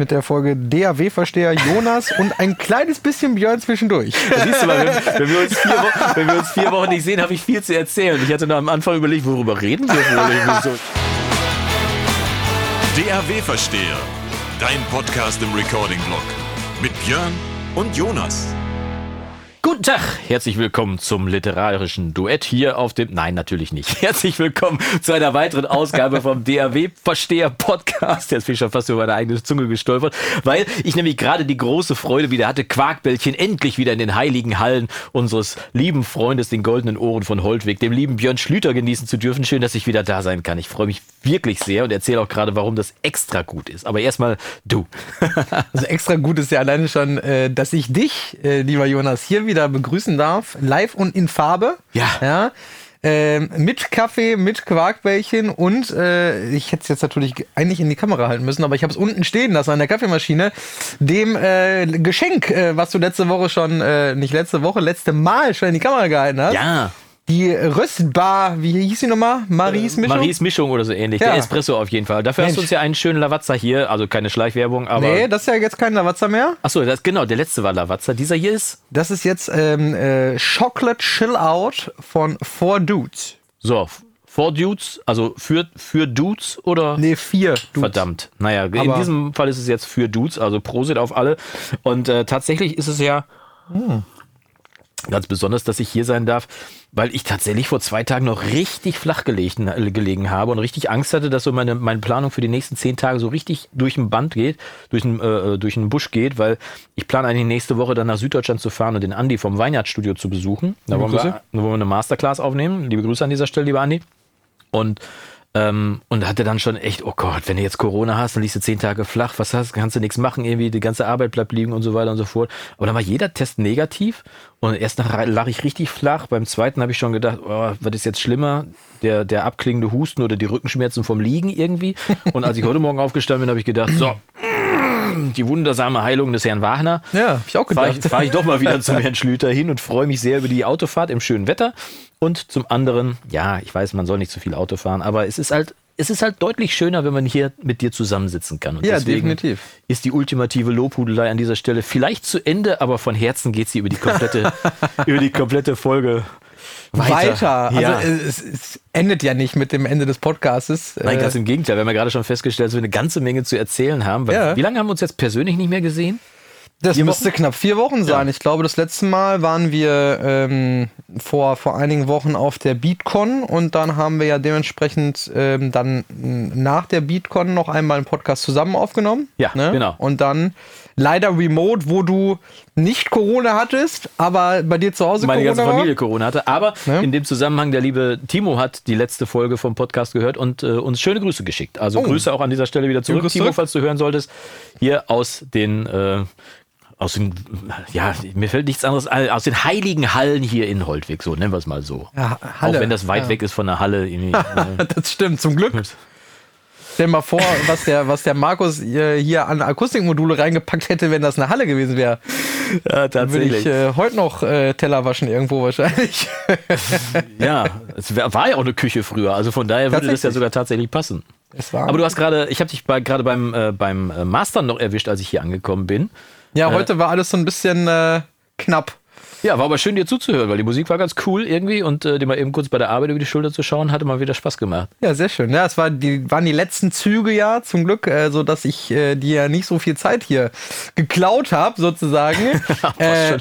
mit der Folge DAW-Versteher Jonas und ein kleines bisschen Björn zwischendurch. siehst du mal, wenn, wenn, wir uns vier Wochen, wenn wir uns vier Wochen nicht sehen, habe ich viel zu erzählen. Ich hatte noch am Anfang überlegt, worüber reden wir wohl? So. DAW-Versteher, dein Podcast im Recording-Blog mit Björn und Jonas. Guten Tag, herzlich willkommen zum literarischen Duett hier auf dem. Nein, natürlich nicht. Herzlich willkommen zu einer weiteren Ausgabe vom DAW-Versteher Podcast. Jetzt bin ich schon fast über meine eigene Zunge gestolpert, weil ich nämlich gerade die große Freude wieder hatte, Quarkbällchen endlich wieder in den heiligen Hallen unseres lieben Freundes, den goldenen Ohren von Holtweg, dem lieben Björn Schlüter genießen zu dürfen. Schön, dass ich wieder da sein kann. Ich freue mich wirklich sehr und erzähle auch gerade, warum das extra gut ist. Aber erstmal du. also extra gut ist ja alleine schon, äh, dass ich dich, äh, lieber Jonas, hier wieder begrüßen darf, live und in Farbe. Ja. ja. Ähm, mit Kaffee, mit Quarkbällchen und äh, ich hätte es jetzt natürlich eigentlich in die Kamera halten müssen, aber ich habe es unten stehen lassen an der Kaffeemaschine, dem äh, Geschenk, äh, was du letzte Woche schon, äh, nicht letzte Woche, letzte Mal schon in die Kamera gehalten hast. Ja die Röstbar, wie hieß sie nochmal? Maries Mischung? Maries Mischung oder so ähnlich. Ja. Der Espresso auf jeden Fall. Dafür Mensch. hast du uns ja einen schönen Lavazza hier. Also keine Schleichwerbung, aber. Nee, das ist ja jetzt kein Lavazza mehr. Achso, das, genau, der letzte war Lavazza. Dieser hier ist. Das ist jetzt ähm, äh, Chocolate Chill Out von Four Dudes. So, Four Dudes, also für, für Dudes oder? Nee, vier Dudes. Verdammt. Naja, aber in diesem Fall ist es jetzt für Dudes, also Prosit auf alle. Und äh, tatsächlich ist es ja. Hm. Ganz besonders, dass ich hier sein darf, weil ich tatsächlich vor zwei Tagen noch richtig flach gelegen, äh, gelegen habe und richtig Angst hatte, dass so meine, meine Planung für die nächsten zehn Tage so richtig durch den Band geht, durch den, äh, durch den Busch geht, weil ich plane eigentlich nächste Woche dann nach Süddeutschland zu fahren und den Andi vom Weihnachtsstudio zu besuchen. Da wollen, wir, da wollen wir eine Masterclass aufnehmen. Liebe Grüße an dieser Stelle, lieber Andi. Und ähm, und hatte dann schon echt, oh Gott, wenn du jetzt Corona hast, dann liegst du zehn Tage flach, was hast, kannst du nichts machen, irgendwie die ganze Arbeit bleibt liegen und so weiter und so fort. Aber dann war jeder Test negativ und erst nach lag ich richtig flach. Beim zweiten habe ich schon gedacht, oh, was ist jetzt schlimmer? Der, der abklingende Husten oder die Rückenschmerzen vom Liegen irgendwie. Und als ich heute Morgen aufgestanden bin, habe ich gedacht, so, die wundersame Heilung des Herrn Wagner. Ja, hab ich auch gedacht. Fahre ich, fahr ich doch mal wieder zum Herrn Schlüter hin und freue mich sehr über die Autofahrt im schönen Wetter. Und zum anderen, ja, ich weiß, man soll nicht zu viel Auto fahren, aber es ist halt es ist halt deutlich schöner, wenn man hier mit dir zusammensitzen kann. Und ja, definitiv. Ist die ultimative Lobhudelei an dieser Stelle vielleicht zu Ende, aber von Herzen geht sie über die komplette, über die komplette Folge weiter. weiter. Also ja. es, es, endet ja nicht mit dem Ende des Podcasts. Nein, ganz im Gegenteil. Wir haben ja gerade schon festgestellt, dass wir eine ganze Menge zu erzählen haben. Ja. Wie lange haben wir uns jetzt persönlich nicht mehr gesehen? Das vier müsste knapp vier Wochen sein. Ja. Ich glaube, das letzte Mal waren wir ähm, vor, vor einigen Wochen auf der BeatCon und dann haben wir ja dementsprechend ähm, dann nach der BeatCon noch einmal einen Podcast zusammen aufgenommen. Ja, ne? genau. Und dann leider remote, wo du nicht Corona hattest, aber bei dir zu Hause Meine Corona ganze Familie war. Corona hatte. Aber ne? in dem Zusammenhang, der liebe Timo hat die letzte Folge vom Podcast gehört und äh, uns schöne Grüße geschickt. Also oh. Grüße auch an dieser Stelle wieder zurück, Timo, falls du hören solltest. Hier aus den äh, aus den, ja, mir fällt nichts anderes ein, aus den heiligen Hallen hier in Holtwig, so nennen wir es mal so. Ja, Halle. Auch wenn das weit ja. weg ist von der Halle. das stimmt, zum Glück. Stell mal vor, was der, was der Markus hier an Akustikmodule reingepackt hätte, wenn das eine Halle gewesen wäre. Ja, tatsächlich. Dann würde ich äh, heute noch äh, Teller waschen irgendwo wahrscheinlich. ja, es war ja auch eine Küche früher, also von daher würde das ja sogar tatsächlich passen. Aber du hast gerade, ich habe dich bei, gerade beim, äh, beim äh, Mastern noch erwischt, als ich hier angekommen bin. Ja, äh, heute war alles so ein bisschen äh, knapp. Ja, war aber schön dir zuzuhören, weil die Musik war ganz cool irgendwie und äh, dir mal eben kurz bei der Arbeit über die Schulter zu schauen, hatte mal wieder Spaß gemacht. Ja, sehr schön. Ja, es war die, waren die letzten Züge ja zum Glück, äh, so dass ich äh, dir ja nicht so viel Zeit hier geklaut habe, sozusagen. äh,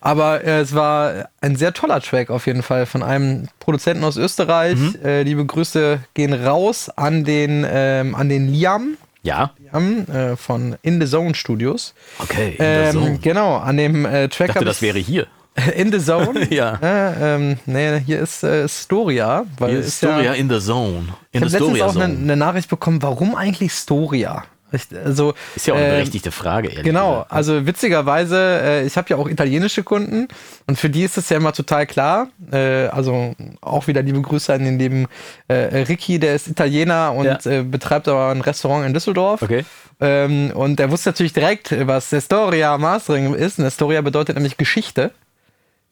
aber äh, es war ein sehr toller Track auf jeden Fall von einem Produzenten aus Österreich. Mhm. Äh, liebe Grüße gehen raus an den, ähm, an den Liam. Ja. Haben, äh, von In the Zone Studios. Okay, in ähm, the Zone. Genau, an dem äh, Track. Ich dachte, das wäre hier. In the Zone? ja. Äh, ähm, nee, hier ist äh, Storia. Weil hier ist Storia ja, in the Zone. In ich habe letztens auch eine, eine Nachricht bekommen, warum eigentlich Storia? Also, ist ja auch eine äh, berechtigte Frage, ehrlich Genau, gesagt. Ne? also witzigerweise, äh, ich habe ja auch italienische Kunden und für die ist das ja immer total klar. Äh, also auch wieder liebe Grüße an den lieben äh, Ricky, der ist Italiener und ja. Äh, betreibt aber ein Restaurant in Düsseldorf. Okay. Ähm, und der wusste natürlich direkt, was Nestoria Mastering ist. Nestoria bedeutet nämlich Geschichte.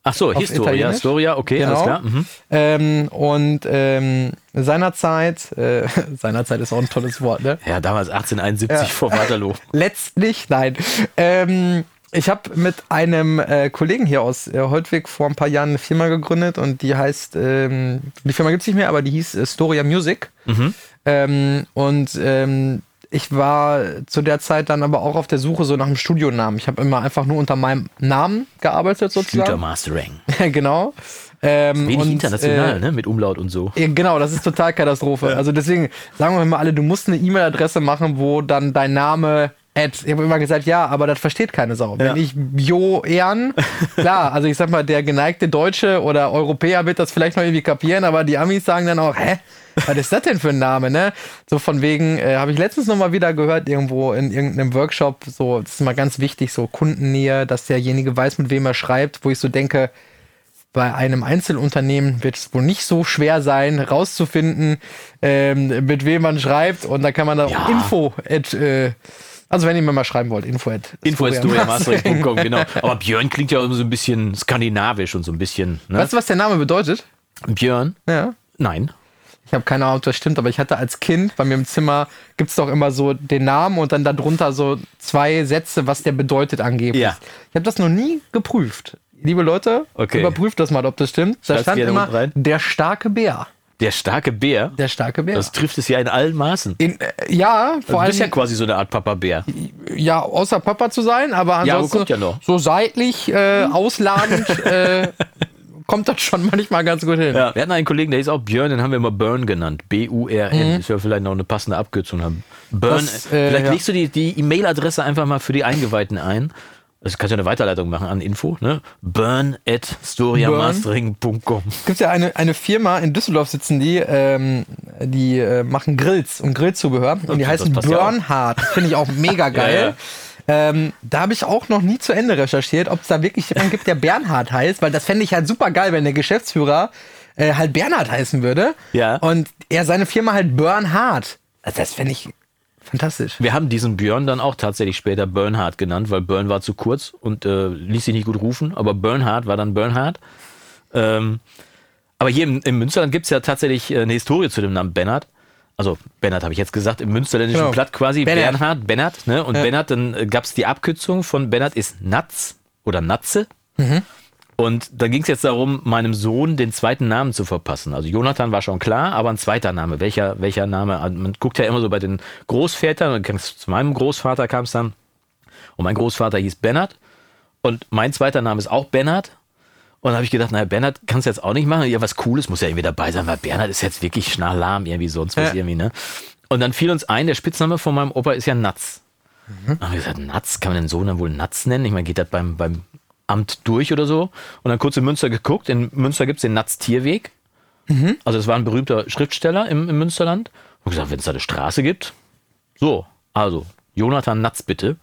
Ach so, Historia, Historia, okay, genau. alles klar. Mhm. Ähm, und ähm, seinerzeit, äh, seinerzeit ist auch ein tolles Wort, ne? Ja, damals 1871 ja. vor Waterloo. Letztlich, nein. Ähm, ich habe mit einem äh, Kollegen hier aus äh, Holtwig vor ein paar Jahren eine Firma gegründet und die heißt, ähm, die Firma gibt es nicht mehr, aber die hieß äh, Storia Music. Mhm. Ähm, und ähm, ich war zu der Zeit dann aber auch auf der Suche so nach einem Studionamen. Ich habe immer einfach nur unter meinem Namen gearbeitet sozusagen. Shooter Mastering. genau. Ähm, wenig und, international, äh, ne? Mit Umlaut und so. Genau, das ist total Katastrophe. Ja. Also deswegen sagen wir mal alle, du musst eine E-Mail-Adresse machen, wo dann dein Name Ad. Ich habe immer gesagt, ja, aber das versteht keine Sau. Ja. Wenn ich Bio Ehren, klar, also ich sag mal, der geneigte Deutsche oder Europäer wird das vielleicht noch irgendwie kapieren, aber die Amis sagen dann auch, hä? Was ist das denn für ein Name, ne? So von wegen, äh, habe ich letztens noch mal wieder gehört, irgendwo in irgendeinem Workshop, so, das ist mal ganz wichtig, so Kundennähe, dass derjenige weiß, mit wem er schreibt, wo ich so denke, bei einem Einzelunternehmen wird es wohl nicht so schwer sein, rauszufinden, ähm, mit wem man schreibt. Und da kann man da ja. Info at, äh, also wenn ihr mir mal schreiben wollt, info at info at genau. Aber Björn klingt ja so ein bisschen skandinavisch und so ein bisschen. Ne? Weißt du, was der Name bedeutet? Björn? Ja. Nein. Ich habe keine Ahnung, ob das stimmt, aber ich hatte als Kind bei mir im Zimmer, gibt es doch immer so den Namen und dann darunter so zwei Sätze, was der bedeutet angeblich. Ja. Ich habe das noch nie geprüft. Liebe Leute, okay. überprüft das mal, ob das stimmt. Da stand immer der starke Bär. Der starke Bär? Der starke Bär. Das trifft es ja in allen Maßen. In, äh, ja, vor allem. Du bist ja quasi so eine Art Papa-Bär. Ja, außer Papa zu sein, aber ansonsten ja, ja so seitlich, äh, ausladend, äh, kommt das schon manchmal ganz gut hin. Ja, wir hatten einen Kollegen, der ist auch Björn, den haben wir immer Burn genannt. B-U-R-N. Mhm. Ist ja vielleicht noch eine passende Abkürzung haben. Burn. Das, äh, vielleicht ja. legst du die, die E-Mail-Adresse einfach mal für die Eingeweihten ein. Also kannst du eine Weiterleitung machen an Info, ne? Burn at storiamastering.com. Es gibt ja eine, eine Firma in Düsseldorf sitzen die, ähm, die äh, machen Grills und Grillzubehör und die heißen Burnhard. Ja Finde ich auch mega geil. ja, ja. Ähm, da habe ich auch noch nie zu Ende recherchiert, ob es da wirklich jemanden gibt, der Bernhard heißt, weil das fände ich halt super geil, wenn der Geschäftsführer äh, halt Bernhard heißen würde. Ja. Und er seine Firma halt Bernhard. Also das fände ich Fantastisch. Wir haben diesen Björn dann auch tatsächlich später Bernhard genannt, weil Burn war zu kurz und äh, ließ sich nicht gut rufen, aber Bernhard war dann Bernhard. Ähm, aber hier im, im Münsterland gibt es ja tatsächlich äh, eine Historie zu dem Namen Bernhard. Also Bernhard habe ich jetzt gesagt, im münsterländischen genau. Platt quasi Bernhard, Bernhard, Bernhard ne? Und ja. Bernhard, dann äh, gab es die Abkürzung von Bernhard ist Natz oder Natze. Mhm. Und da ging es jetzt darum, meinem Sohn den zweiten Namen zu verpassen. Also Jonathan war schon klar, aber ein zweiter Name. Welcher, welcher Name? Also man guckt ja immer so bei den Großvätern und zu meinem Großvater kam es dann. Und mein Großvater hieß Bernhard. Und mein zweiter Name ist auch Bernhard. Und dann habe ich gedacht, naja, Bernhard kannst du jetzt auch nicht machen. Ja, was Cooles muss ja irgendwie dabei sein, weil Bernhard ist jetzt wirklich schnarlahm, irgendwie sonst was ja. irgendwie, ne? Und dann fiel uns ein, der Spitzname von meinem Opa ist ja Natz. Mhm. Dann haben wir gesagt, Natz, kann man den Sohn dann wohl Natz nennen? Ich meine, geht das beim, beim Amt durch oder so. Und dann kurz in Münster geguckt. In Münster gibt es den Natz-Tierweg. Mhm. Also das war ein berühmter Schriftsteller im, im Münsterland. Und gesagt, wenn es da eine Straße gibt. So, also Jonathan Natz bitte.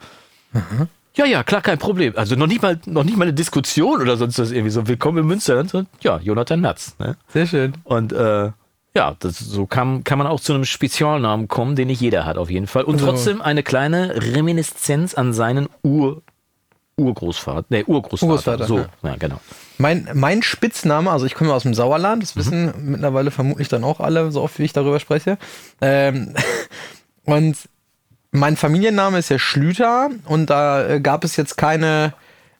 Mhm. Ja, ja, klar, kein Problem. Also noch nicht mal, noch nicht mal eine Diskussion oder sonst was irgendwie so. Willkommen im Münsterland. Und, ja, Jonathan Natz. Ne? Sehr schön. Und äh, ja, das, so kann, kann man auch zu einem Spezialnamen kommen, den nicht jeder hat auf jeden Fall. Und also. trotzdem eine kleine Reminiszenz an seinen Ur Urgroßvater, nee, Urgroßvater. Urgroßvater so, ja. ja. genau. Mein, mein Spitzname, also ich komme aus dem Sauerland, das wissen mhm. mittlerweile vermutlich dann auch alle, so oft wie ich darüber spreche. Ähm, und mein Familienname ist ja Schlüter und da äh, gab es jetzt keine,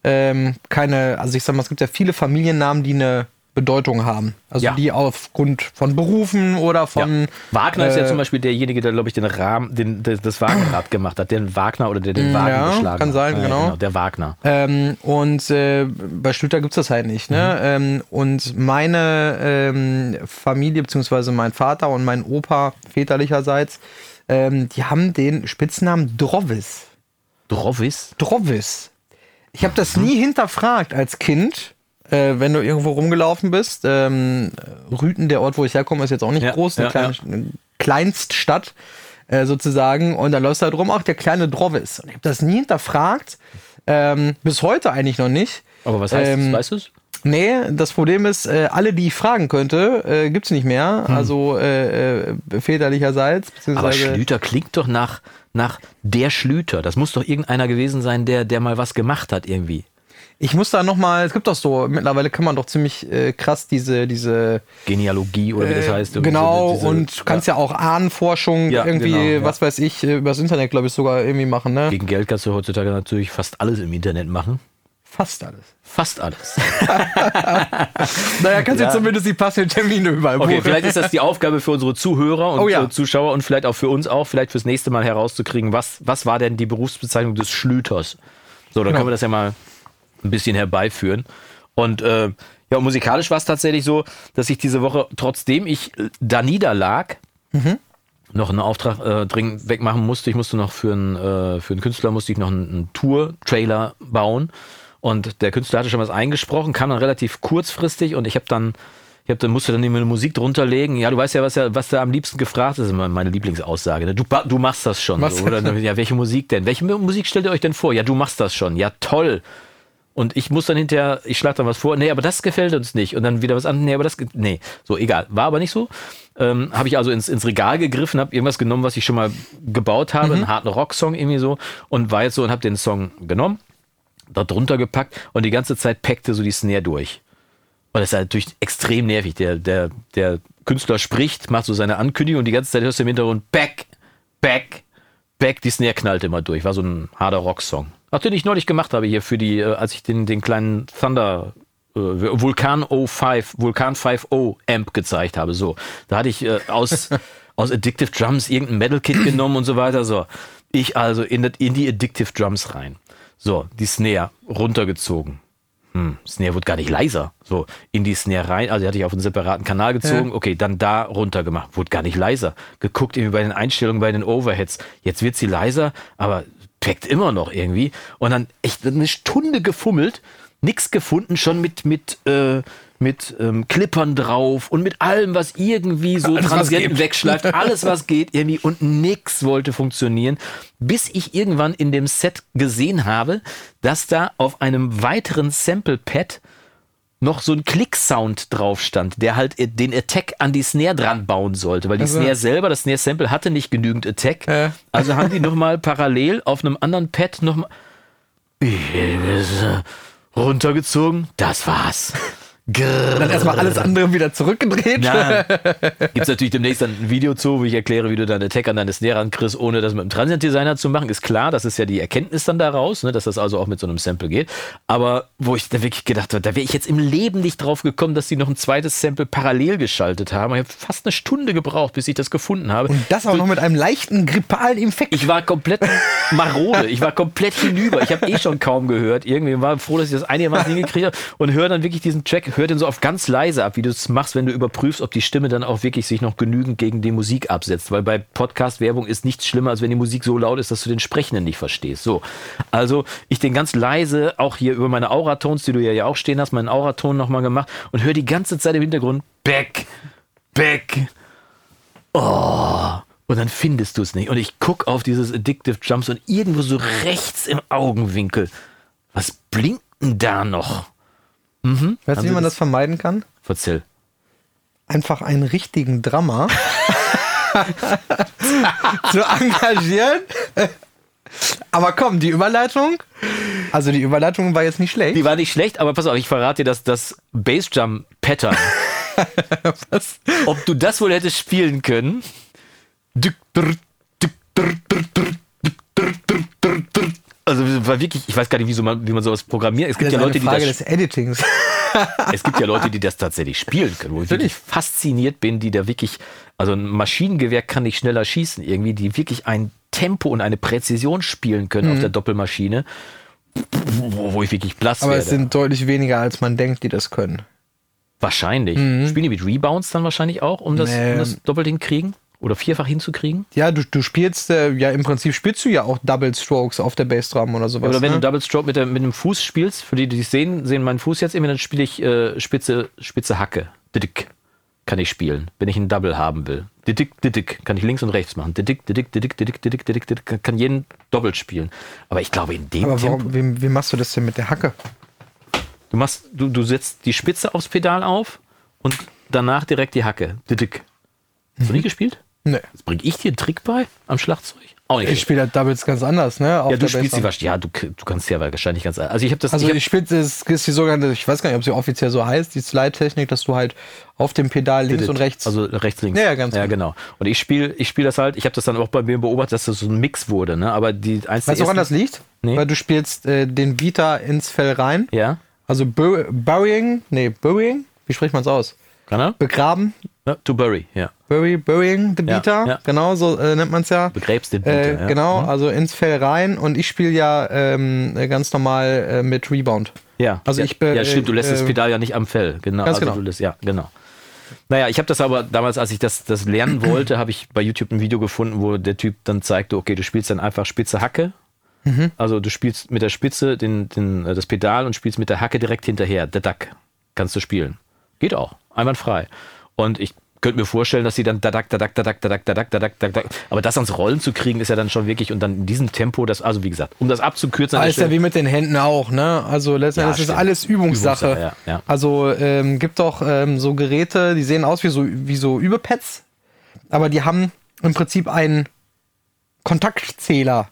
ähm, keine, also ich sag mal, es gibt ja viele Familiennamen, die eine Bedeutung haben. Also ja. die aufgrund von Berufen oder von. Ja. Wagner äh, ist ja äh, zum Beispiel derjenige, der, glaube ich, den Rahmen, den, das Wagnerrad gemacht hat, den Wagner oder der den Wagen ja, geschlagen kann sein, hat. genau. genau. Der Wagner. Ähm, und äh, bei Schlüter gibt es das halt nicht. Ne? Mhm. Ähm, und meine ähm, Familie, beziehungsweise mein Vater und mein Opa väterlicherseits, ähm, die haben den Spitznamen Drovis. Drovis? Drovis. Ich habe das nie hinterfragt als Kind äh, wenn du irgendwo rumgelaufen bist. Ähm, Rüten, der Ort, wo ich herkomme, ist jetzt auch nicht ja, groß, eine, ja, kleine, ja. Kleinststadt äh, sozusagen. Und da läufst du halt rum, auch der kleine Drovis. Und ich habe das nie hinterfragt. Ähm, bis heute eigentlich noch nicht. Aber was heißt ähm, das? Weißt du es? Nee, das Problem ist, äh, alle, die ich fragen könnte, äh, gibt es nicht mehr. Hm. Also äh, äh, väterlicherseits. Aber Schlüter klingt doch nach, nach der Schlüter. Das muss doch irgendeiner gewesen sein, der, der mal was gemacht hat irgendwie. Ich muss da nochmal, es gibt doch so, mittlerweile kann man doch ziemlich äh, krass diese, diese Genealogie oder wie das äh, heißt. Genau, diese, diese, und du kannst ja, ja auch Ahnenforschung ja, irgendwie, genau, ja. was weiß ich, äh, übers Internet, glaube ich, sogar irgendwie machen, ne? Gegen Geld kannst du heutzutage natürlich fast alles im Internet machen. Fast alles. Fast alles. naja, kannst du zumindest die passenden Termine überall buchen. Okay, vielleicht ist das die Aufgabe für unsere Zuhörer und oh, Zuschauer und vielleicht auch für uns auch, vielleicht fürs nächste Mal herauszukriegen, was, was war denn die Berufsbezeichnung des Schlüters? So, dann genau. können wir das ja mal ein bisschen herbeiführen. Und äh, ja, musikalisch war es tatsächlich so, dass ich diese Woche, trotzdem ich da niederlag, mhm. noch einen Auftrag äh, dringend wegmachen musste. Ich musste noch für einen, äh, für einen Künstler musste ich noch einen, einen Tour-Trailer bauen. Und der Künstler hatte schon was eingesprochen, kam dann relativ kurzfristig und ich habe dann, ich hab dann musste dann immer eine Musik drunter legen. Ja, du weißt ja, was, ja, was da am liebsten gefragt ist, ist immer meine Lieblingsaussage. Ne? Du, du machst das schon. So, oder? Ja, welche Musik denn? Welche Musik stellt ihr euch denn vor? Ja, du machst das schon. Ja, toll. Und ich muss dann hinterher, ich schlage dann was vor, nee, aber das gefällt uns nicht. Und dann wieder was an, nee, aber das, nee, so, egal. War aber nicht so. Ähm, habe ich also ins, ins Regal gegriffen, habe irgendwas genommen, was ich schon mal gebaut habe, mhm. einen harten Rocksong irgendwie so, und war jetzt so und habe den Song genommen, da drunter gepackt und die ganze Zeit packte so die Snare durch. Und das ist natürlich extrem nervig. Der, der, der Künstler spricht, macht so seine Ankündigung und die ganze Zeit hörst du im Hintergrund back, back, back, die Snare knallt immer durch. War so ein harter Rocksong. Ach, den ich neulich gemacht habe hier für die, äh, als ich den, den kleinen Thunder äh, Vulkan 05, Vulkan 5.0 Amp gezeigt habe. So, da hatte ich äh, aus, aus Addictive Drums irgendein Metal Kit genommen und so weiter. So, ich also in, in die Addictive Drums rein. So, die Snare runtergezogen. Hm, Snare wird gar nicht leiser. So, in die Snare rein, also die hatte ich auf einen separaten Kanal gezogen, ja. okay, dann da runter gemacht, wurde gar nicht leiser. Geguckt irgendwie bei den Einstellungen, bei den Overheads. Jetzt wird sie leiser, aber packt immer noch irgendwie. Und dann echt eine Stunde gefummelt, nichts gefunden, schon mit, mit, äh, mit ähm, Clippern drauf und mit allem, was irgendwie so Transienten wegschleift, alles was geht irgendwie. Und nix wollte funktionieren, bis ich irgendwann in dem Set gesehen habe, dass da auf einem weiteren Sample Pad noch so ein Klick-Sound drauf stand, der halt den Attack an die Snare dran bauen sollte, weil die also. Snare selber, das Snare-Sample hatte nicht genügend Attack. Äh. Also haben die nochmal parallel auf einem anderen Pad nochmal runtergezogen. Das war's. Grrr. Dann erstmal alles andere wieder zurückgedreht. Gibt es natürlich demnächst dann ein Video zu, wo ich erkläre, wie du deine Tech an deine Snare rankriegst, ohne das mit einem Transient Designer zu machen. Ist klar, das ist ja die Erkenntnis dann daraus, ne, dass das also auch mit so einem Sample geht. Aber wo ich da wirklich gedacht habe, da wäre ich jetzt im Leben nicht drauf gekommen, dass die noch ein zweites Sample parallel geschaltet haben. Ich habe fast eine Stunde gebraucht, bis ich das gefunden habe. Und das auch noch mit einem leichten grippalen Infekt. Ich war komplett marode. Ich war komplett hinüber. Ich habe eh schon kaum gehört. Irgendwie war froh, dass ich das einigermaßen hingekriegt habe und höre dann wirklich diesen Track hör den so auf ganz leise ab, wie du es machst, wenn du überprüfst, ob die Stimme dann auch wirklich sich noch genügend gegen die Musik absetzt. Weil bei Podcast-Werbung ist nichts schlimmer, als wenn die Musik so laut ist, dass du den Sprechenden nicht verstehst. So. Also ich den ganz leise, auch hier über meine Auratons, die du ja, auch stehen hast, meinen Auraton nochmal gemacht und höre die ganze Zeit im Hintergrund Back, Back. Oh. Und dann findest du es nicht. Und ich gucke auf dieses Addictive Jumps und irgendwo so rechts im Augenwinkel. Was blinkt denn da noch? Mhm. Weißt du, wie man das vermeiden kann? Erzähl. Einfach einen richtigen Drummer zu engagieren. Aber komm, die Überleitung. Also die Überleitung war jetzt nicht schlecht. Die war nicht schlecht, aber pass auf, ich verrate dir das, das Bassdrum-Pattern. Was? Ob du das wohl hättest spielen können? Also war wirklich, ich weiß gar nicht, wie, so man, wie man sowas programmiert. Es gibt ja Leute, Frage die das des Editings. es gibt ja Leute, die das tatsächlich spielen können, wo ich wirklich fasziniert bin, die da wirklich, also ein Maschinengewehr kann nicht schneller schießen, irgendwie, die wirklich ein Tempo und eine Präzision spielen können mhm. auf der Doppelmaschine, wo, ich wirklich blass Aber werde. es sind deutlich weniger, als man denkt, die das können. Wahrscheinlich. Mhm. Spielen die mit Rebounds dann wahrscheinlich auch, um das, nee. um das doppelt hinkriegen? Oder vierfach hinzukriegen? Ja, du, du spielst, äh, ja im Prinzip spielst du ja auch Double Strokes auf der Bassdrum oder sowas. oder wenn ne? du Double Stroke mit, der, mit dem Fuß spielst, für die, die sehen, sehen meinen Fuß jetzt immer, dann spiele ich äh, spitze, spitze Hacke. Didik kann ich spielen, wenn ich einen Double haben will. Didik, didik, kann ich links und rechts machen. Didik, didik, didik, didik, didik, didik, didik, kann jeden doppelt spielen. Aber ich glaube, in dem Aber warum, wie, wie machst du das denn mit der Hacke? Du machst, du, du setzt die Spitze aufs Pedal auf und danach direkt die Hacke. Didik. Hast du nie gespielt? Nee. Jetzt bringe ich dir einen Trick bei am Schlagzeug. Auch nicht. Ich spiele halt Doubles ganz anders, ne? Auf ja, du spielst sie wahrscheinlich. Ja, du, du kannst ja wahrscheinlich ganz anders. Also ich habe das. Also ich, hab, ich spiele das ist die sogenannte, ich weiß gar nicht, ob sie offiziell so heißt, die Slide-Technik, dass du halt auf dem Pedal links und rechts. Also rechts, links. Ja, ja ganz ja, genau. Und ich spiele ich spiel das halt, ich habe das dann auch bei mir beobachtet, dass das so ein Mix wurde, ne? Aber die Weißt du, woran das liegt? Nee. Weil du spielst äh, den Vita ins Fell rein. Ja. Also Burying, nee, Burying, wie spricht man es aus? Kann er? Begraben. Ja, to bury, ja. Bury, burying the Beater, ja, ja. genau, so äh, nennt man es ja. Begräbst den Beater, äh, ja. Genau, mhm. also ins Fell rein und ich spiele ja ähm, ganz normal äh, mit Rebound. Ja, also ich ja, stimmt, du lässt das äh, Pedal ja nicht am Fell, genau. Ganz also genau. Lässt, ja, genau. Naja, ich habe das aber damals, als ich das, das lernen wollte, habe ich bei YouTube ein Video gefunden, wo der Typ dann zeigte, okay, du spielst dann einfach spitze Hacke. Mhm. Also du spielst mit der Spitze den, den, äh, das Pedal und spielst mit der Hacke direkt hinterher. Der Duck kannst du spielen. Geht auch, einwandfrei. Und ich könnte mir vorstellen, dass sie dann dadak, dadak, dadak, dadak, dadak, dadak, dadak, aber das ans Rollen zu kriegen, ist ja dann schon wirklich und dann in diesem Tempo, das, also wie gesagt, um das abzukürzen. Alles ja wie mit den Händen auch, ne? Also letztendlich ja, ist alles Übungssache. Übungssache ja, ja. Also ähm, gibt doch ähm, so Geräte, die sehen aus wie so, wie so Überpads, aber die haben im Prinzip einen Kontaktzähler.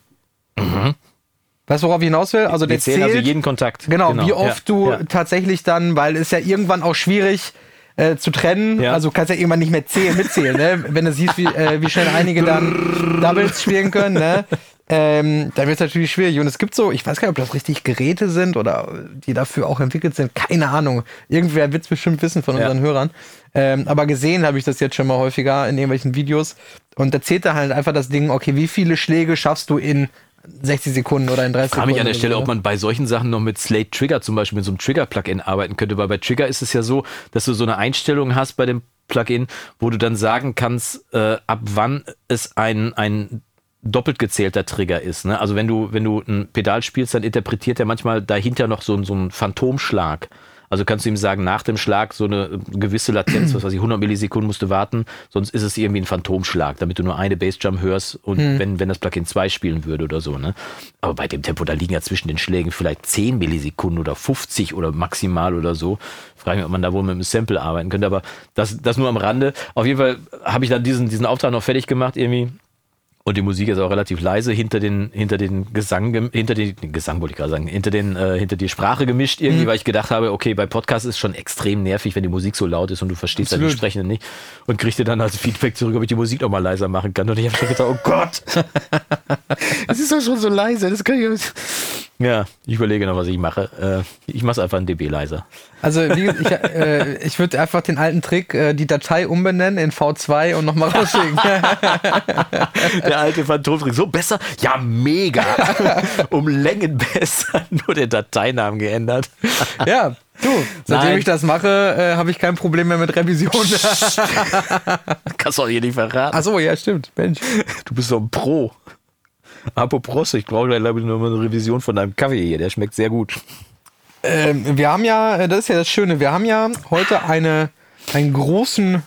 Mhm. Weißt du, worauf ich hinaus will? Also der zählt also jeden Kontakt. Genau, genau. wie oft du tatsächlich dann, weil es ja irgendwann auch schwierig äh, zu trennen. Ja. Also kannst ja irgendwann nicht mehr zählen, mitzählen, ne? wenn du siehst, wie, äh, wie schnell einige dann Doubles spielen können. Ne? Ähm, dann wird es natürlich schwierig. Und es gibt so, ich weiß gar nicht, ob das richtig Geräte sind oder die dafür auch entwickelt sind. Keine Ahnung. Irgendwer wird es bestimmt wissen von unseren ja. Hörern. Ähm, aber gesehen habe ich das jetzt schon mal häufiger in irgendwelchen Videos. Und da zählt da halt einfach das Ding, okay, wie viele Schläge schaffst du in 60 Sekunden oder in 30 Sekunden. Ich frage mich an der Stelle, so, ob man bei solchen Sachen noch mit Slate Trigger zum Beispiel mit so einem Trigger-Plugin arbeiten könnte, weil bei Trigger ist es ja so, dass du so eine Einstellung hast bei dem Plugin, wo du dann sagen kannst, äh, ab wann es ein, ein doppelt gezählter Trigger ist. Ne? Also wenn du, wenn du ein Pedal spielst, dann interpretiert er manchmal dahinter noch so, so einen Phantomschlag. Also kannst du ihm sagen, nach dem Schlag so eine gewisse Latenz, was weiß ich, 100 Millisekunden musst du warten, sonst ist es irgendwie ein Phantomschlag, damit du nur eine Bassdrum hörst und hm. wenn, wenn das Plugin 2 spielen würde oder so. Ne? Aber bei dem Tempo, da liegen ja zwischen den Schlägen vielleicht 10 Millisekunden oder 50 oder maximal oder so. Frage mich, ob man da wohl mit einem Sample arbeiten könnte, aber das, das nur am Rande. Auf jeden Fall habe ich dann diesen, diesen Auftrag noch fertig gemacht irgendwie und die Musik ist auch relativ leise hinter den, hinter den Gesang, hinter den, Gesang wollte ich gerade sagen, hinter den, äh, hinter die Sprache gemischt irgendwie, mhm. weil ich gedacht habe, okay, bei Podcasts ist schon extrem nervig, wenn die Musik so laut ist und du verstehst dann die Sprechenden nicht. Und kriegte dann als Feedback zurück, ob ich die Musik noch mal leiser machen kann. Und ich habe schon gedacht, oh Gott, es ist doch schon so leise, das kann ich. Ja, ich überlege noch, was ich mache. Äh, ich mache es einfach ein dB leiser. Also wie, ich, äh, ich würde einfach den alten Trick, äh, die Datei umbenennen in V2 und nochmal rausschicken. Der alte Phantomtrick. So besser? Ja, mega. um Längen besser. Nur den Dateinamen geändert. ja, Du, seitdem Nein. ich das mache, äh, habe ich kein Problem mehr mit Revision. Kannst du auch hier nicht verraten. Achso, ja, stimmt. Mensch. Du bist so ein Pro. Apropos, ich brauche glaube ich nur mal eine Revision von deinem Kaffee hier. Der schmeckt sehr gut. Ähm, wir haben ja, äh, das ist ja das Schöne, wir haben ja heute eine, einen großen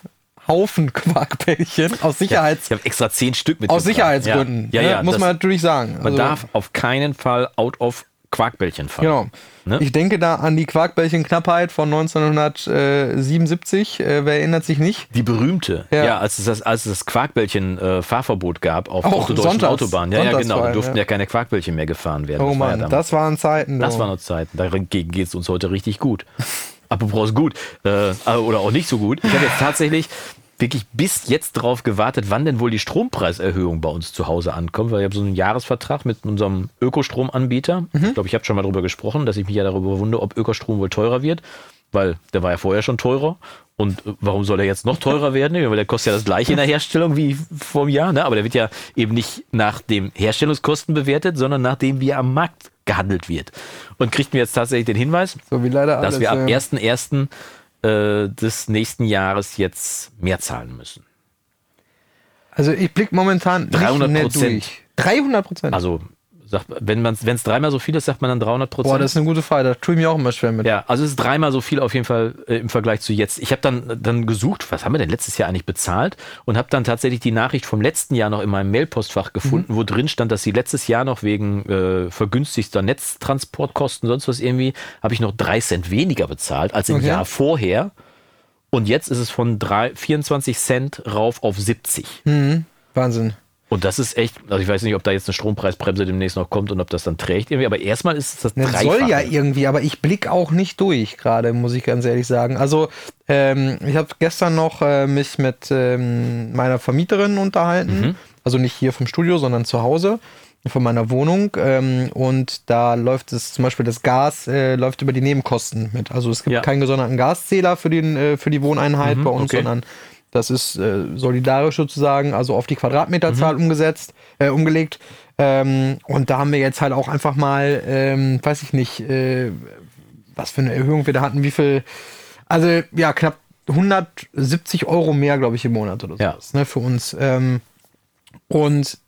Haufen Quarkbällchen aus Sicherheits... Ja, ich habe extra zehn Stück mit. Aus Sicherheitsgründen. Ja, ja, ne? ja muss man natürlich sagen. Man also, darf auf keinen Fall out of Quarkbällchen fallen. Genau. Ne? Ich denke da an die Quarkbällchenknappheit von 1977. Äh, wer erinnert sich nicht? Die berühmte. Ja, ja als, es das, als es das Quarkbällchen-Fahrverbot äh, gab auf Auch deutschen Autobahnen. Ja, ja, genau. Da durften ja. ja. keine Quarkbällchen mehr gefahren werden. Oh das Mann, war das waren Zeiten. Das waren noch Zeiten. Dagegen geht es uns heute richtig gut. Apropos gut. Äh, oder auch nicht so gut. Ich habe jetzt tatsächlich wirklich bis jetzt drauf gewartet, wann denn wohl die Strompreiserhöhung bei uns zu Hause ankommt, weil ich habe so einen Jahresvertrag mit unserem Ökostromanbieter. Mhm. Ich glaube, ich habe schon mal darüber gesprochen, dass ich mich ja darüber wundere, ob Ökostrom wohl teurer wird, weil der war ja vorher schon teurer. Und äh, warum soll er jetzt noch teurer werden? Weil der kostet ja das gleiche in der Herstellung wie vor einem Jahr, ne? aber der wird ja eben nicht nach dem Herstellungskosten bewertet, sondern nach dem, wie er am Markt gehandelt wird. Und kriegt mir jetzt tatsächlich den Hinweis, so alles, dass wir ab 1.1 äh, des nächsten Jahres jetzt mehr zahlen müssen. Also ich blicke momentan 300 Prozent. 300 Prozent. Also Sagt, wenn es dreimal so viel ist, sagt man dann 300 Prozent. Boah, das ist eine gute Frage. Da tue ich mir auch immer schwer mit. Ja, also es ist dreimal so viel auf jeden Fall äh, im Vergleich zu jetzt. Ich habe dann, dann gesucht, was haben wir denn letztes Jahr eigentlich bezahlt? Und habe dann tatsächlich die Nachricht vom letzten Jahr noch in meinem Mailpostfach gefunden, mhm. wo drin stand, dass sie letztes Jahr noch wegen äh, vergünstigster Netztransportkosten, sonst was irgendwie, habe ich noch drei Cent weniger bezahlt als im okay. Jahr vorher. Und jetzt ist es von drei, 24 Cent rauf auf 70. Mhm. Wahnsinn. Und das ist echt, also ich weiß nicht, ob da jetzt eine Strompreisbremse demnächst noch kommt und ob das dann trägt irgendwie, aber erstmal ist es das Das Dreifache. soll ja irgendwie, aber ich blick auch nicht durch gerade, muss ich ganz ehrlich sagen. Also ähm, ich habe gestern noch äh, mich mit ähm, meiner Vermieterin unterhalten, Mhm. also nicht hier vom Studio, sondern zu Hause von meiner Wohnung ähm, und da läuft es zum Beispiel das Gas äh, läuft über die Nebenkosten mit. Also es gibt Ja. keinen gesonderten Gaszähler für den äh, für die Wohneinheit Mhm, bei uns, okay. sondern das ist äh, solidarisch sozusagen, also auf die Quadratmeterzahl Mhm. umgesetzt, äh, umgelegt. Ähm, und da haben wir jetzt halt auch einfach mal, ähm, weiß ich nicht, äh, was für eine Erhöhung wir da hatten, wie viel, also ja, knapp 170 Euro mehr, glaube ich, im Monat oder Ja. sowas, ne, für uns. Ähm, und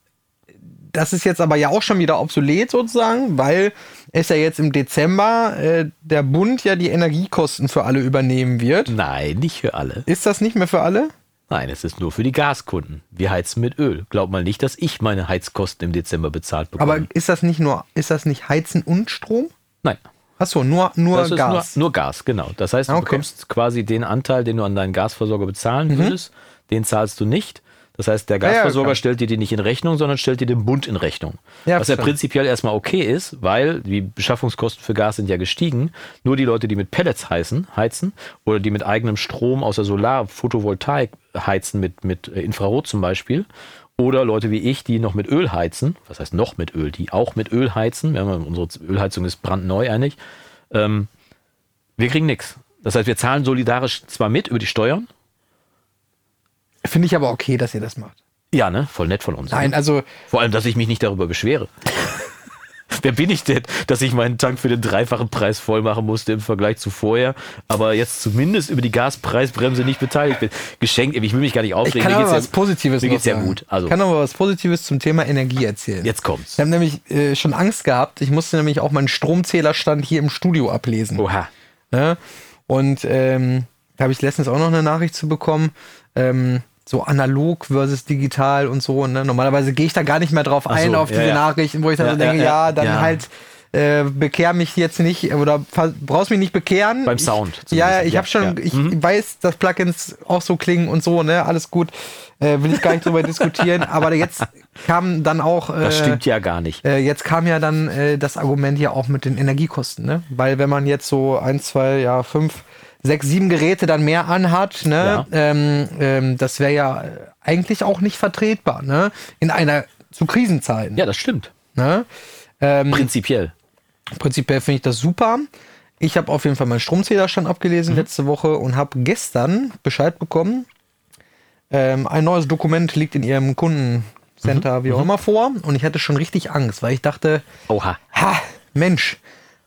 das ist jetzt aber ja auch schon wieder obsolet sozusagen, weil es ja jetzt im Dezember äh, der Bund ja die Energiekosten für alle übernehmen wird. Nein, nicht für alle. Ist das nicht mehr für alle? Nein, es ist nur für die Gaskunden. Wir heizen mit Öl. Glaub mal nicht, dass ich meine Heizkosten im Dezember bezahlt bekomme. Aber ist das nicht nur, ist das nicht Heizen und Strom? Nein, Achso, nur, nur das Gas. Nur, nur Gas, genau. Das heißt, du okay. Mhm. bekommst quasi den Anteil, den du an deinen Gasversorger bezahlen würdest, den zahlst du nicht. Das heißt, der Ja, ja, Gasversorger klar. stellt dir die nicht in Rechnung, sondern stellt dir den Bund in Rechnung. Ja, Was ja prinzipiell erstmal okay ist, weil die Beschaffungskosten für Gas sind ja gestiegen. Nur die Leute, die mit Pellets heizen, heizen oder die mit eigenem Strom aus der Solar, Photovoltaik heizen, mit, mit äh, Infrarot zum Beispiel, oder Leute wie ich, die noch mit Öl heizen, was heißt noch mit Öl, die auch mit Öl heizen, wir haben, unsere Ölheizung ist brandneu eigentlich, ähm, wir kriegen nichts. Das heißt, wir zahlen solidarisch zwar mit über die Steuern, Finde ich aber okay, dass ihr das macht. ja, ne, voll nett von uns. Nein, ne? also Vor allem, dass ich mich nicht darüber beschwere. Wer bin ich denn, dass ich meinen Tank für den dreifachen Preis voll machen musste im Vergleich zu vorher, aber jetzt zumindest über die Gaspreisbremse nicht beteiligt bin? Geschenkt, ich will mich gar nicht ich aufregen. kann mir aber was Positives mir geht's ja gut. Also, Ich kann aber was Positives zum Thema Energie erzählen. jetzt kommt's. Ich habe nämlich äh, schon Angst gehabt. Ich musste nämlich auch meinen Stromzählerstand hier im Studio ablesen. Oha. Ne? Und ähm, da habe ich letztens auch noch eine Nachricht zu bekommen. Ähm, so analog versus digital und so. Ne? Normalerweise gehe ich da gar nicht mehr drauf ein, so, auf diese ja. Nachrichten, wo ich dann Ja, so denke, ja, ja, dann halt äh, bekehr mich jetzt nicht oder brauchst mich nicht bekehren. Beim Sound Ich, ja, ich habe schon, ja. Mhm. ich weiß, dass Plugins auch so klingen und so, ne, alles gut. Äh, will ich gar nicht drüber diskutieren. Aber jetzt kam dann auch. Äh, Das stimmt ja gar nicht. äh, jetzt kam ja dann äh, das Argument ja auch mit den Energiekosten, ne? Weil wenn man jetzt so ein, zwei, ja, fünf, sechs, sieben Geräte dann mehr anhat, ne? Ja. Ähm, ähm, das wäre ja äh, eigentlich auch nicht vertretbar, ne? In einer zu Krisenzeiten. Ja, das stimmt. Ne? Ähm, Prinzipiell. prinzipiell finde ich das super. Ich habe auf jeden Fall meinen Stromzählerstand abgelesen letzte Woche und habe gestern Bescheid bekommen. Ähm, ein neues Dokument liegt in ihrem Kundencenter, wie auch immer, vor. Und ich hatte schon richtig Angst, weil ich dachte, Oha. ha, Mensch,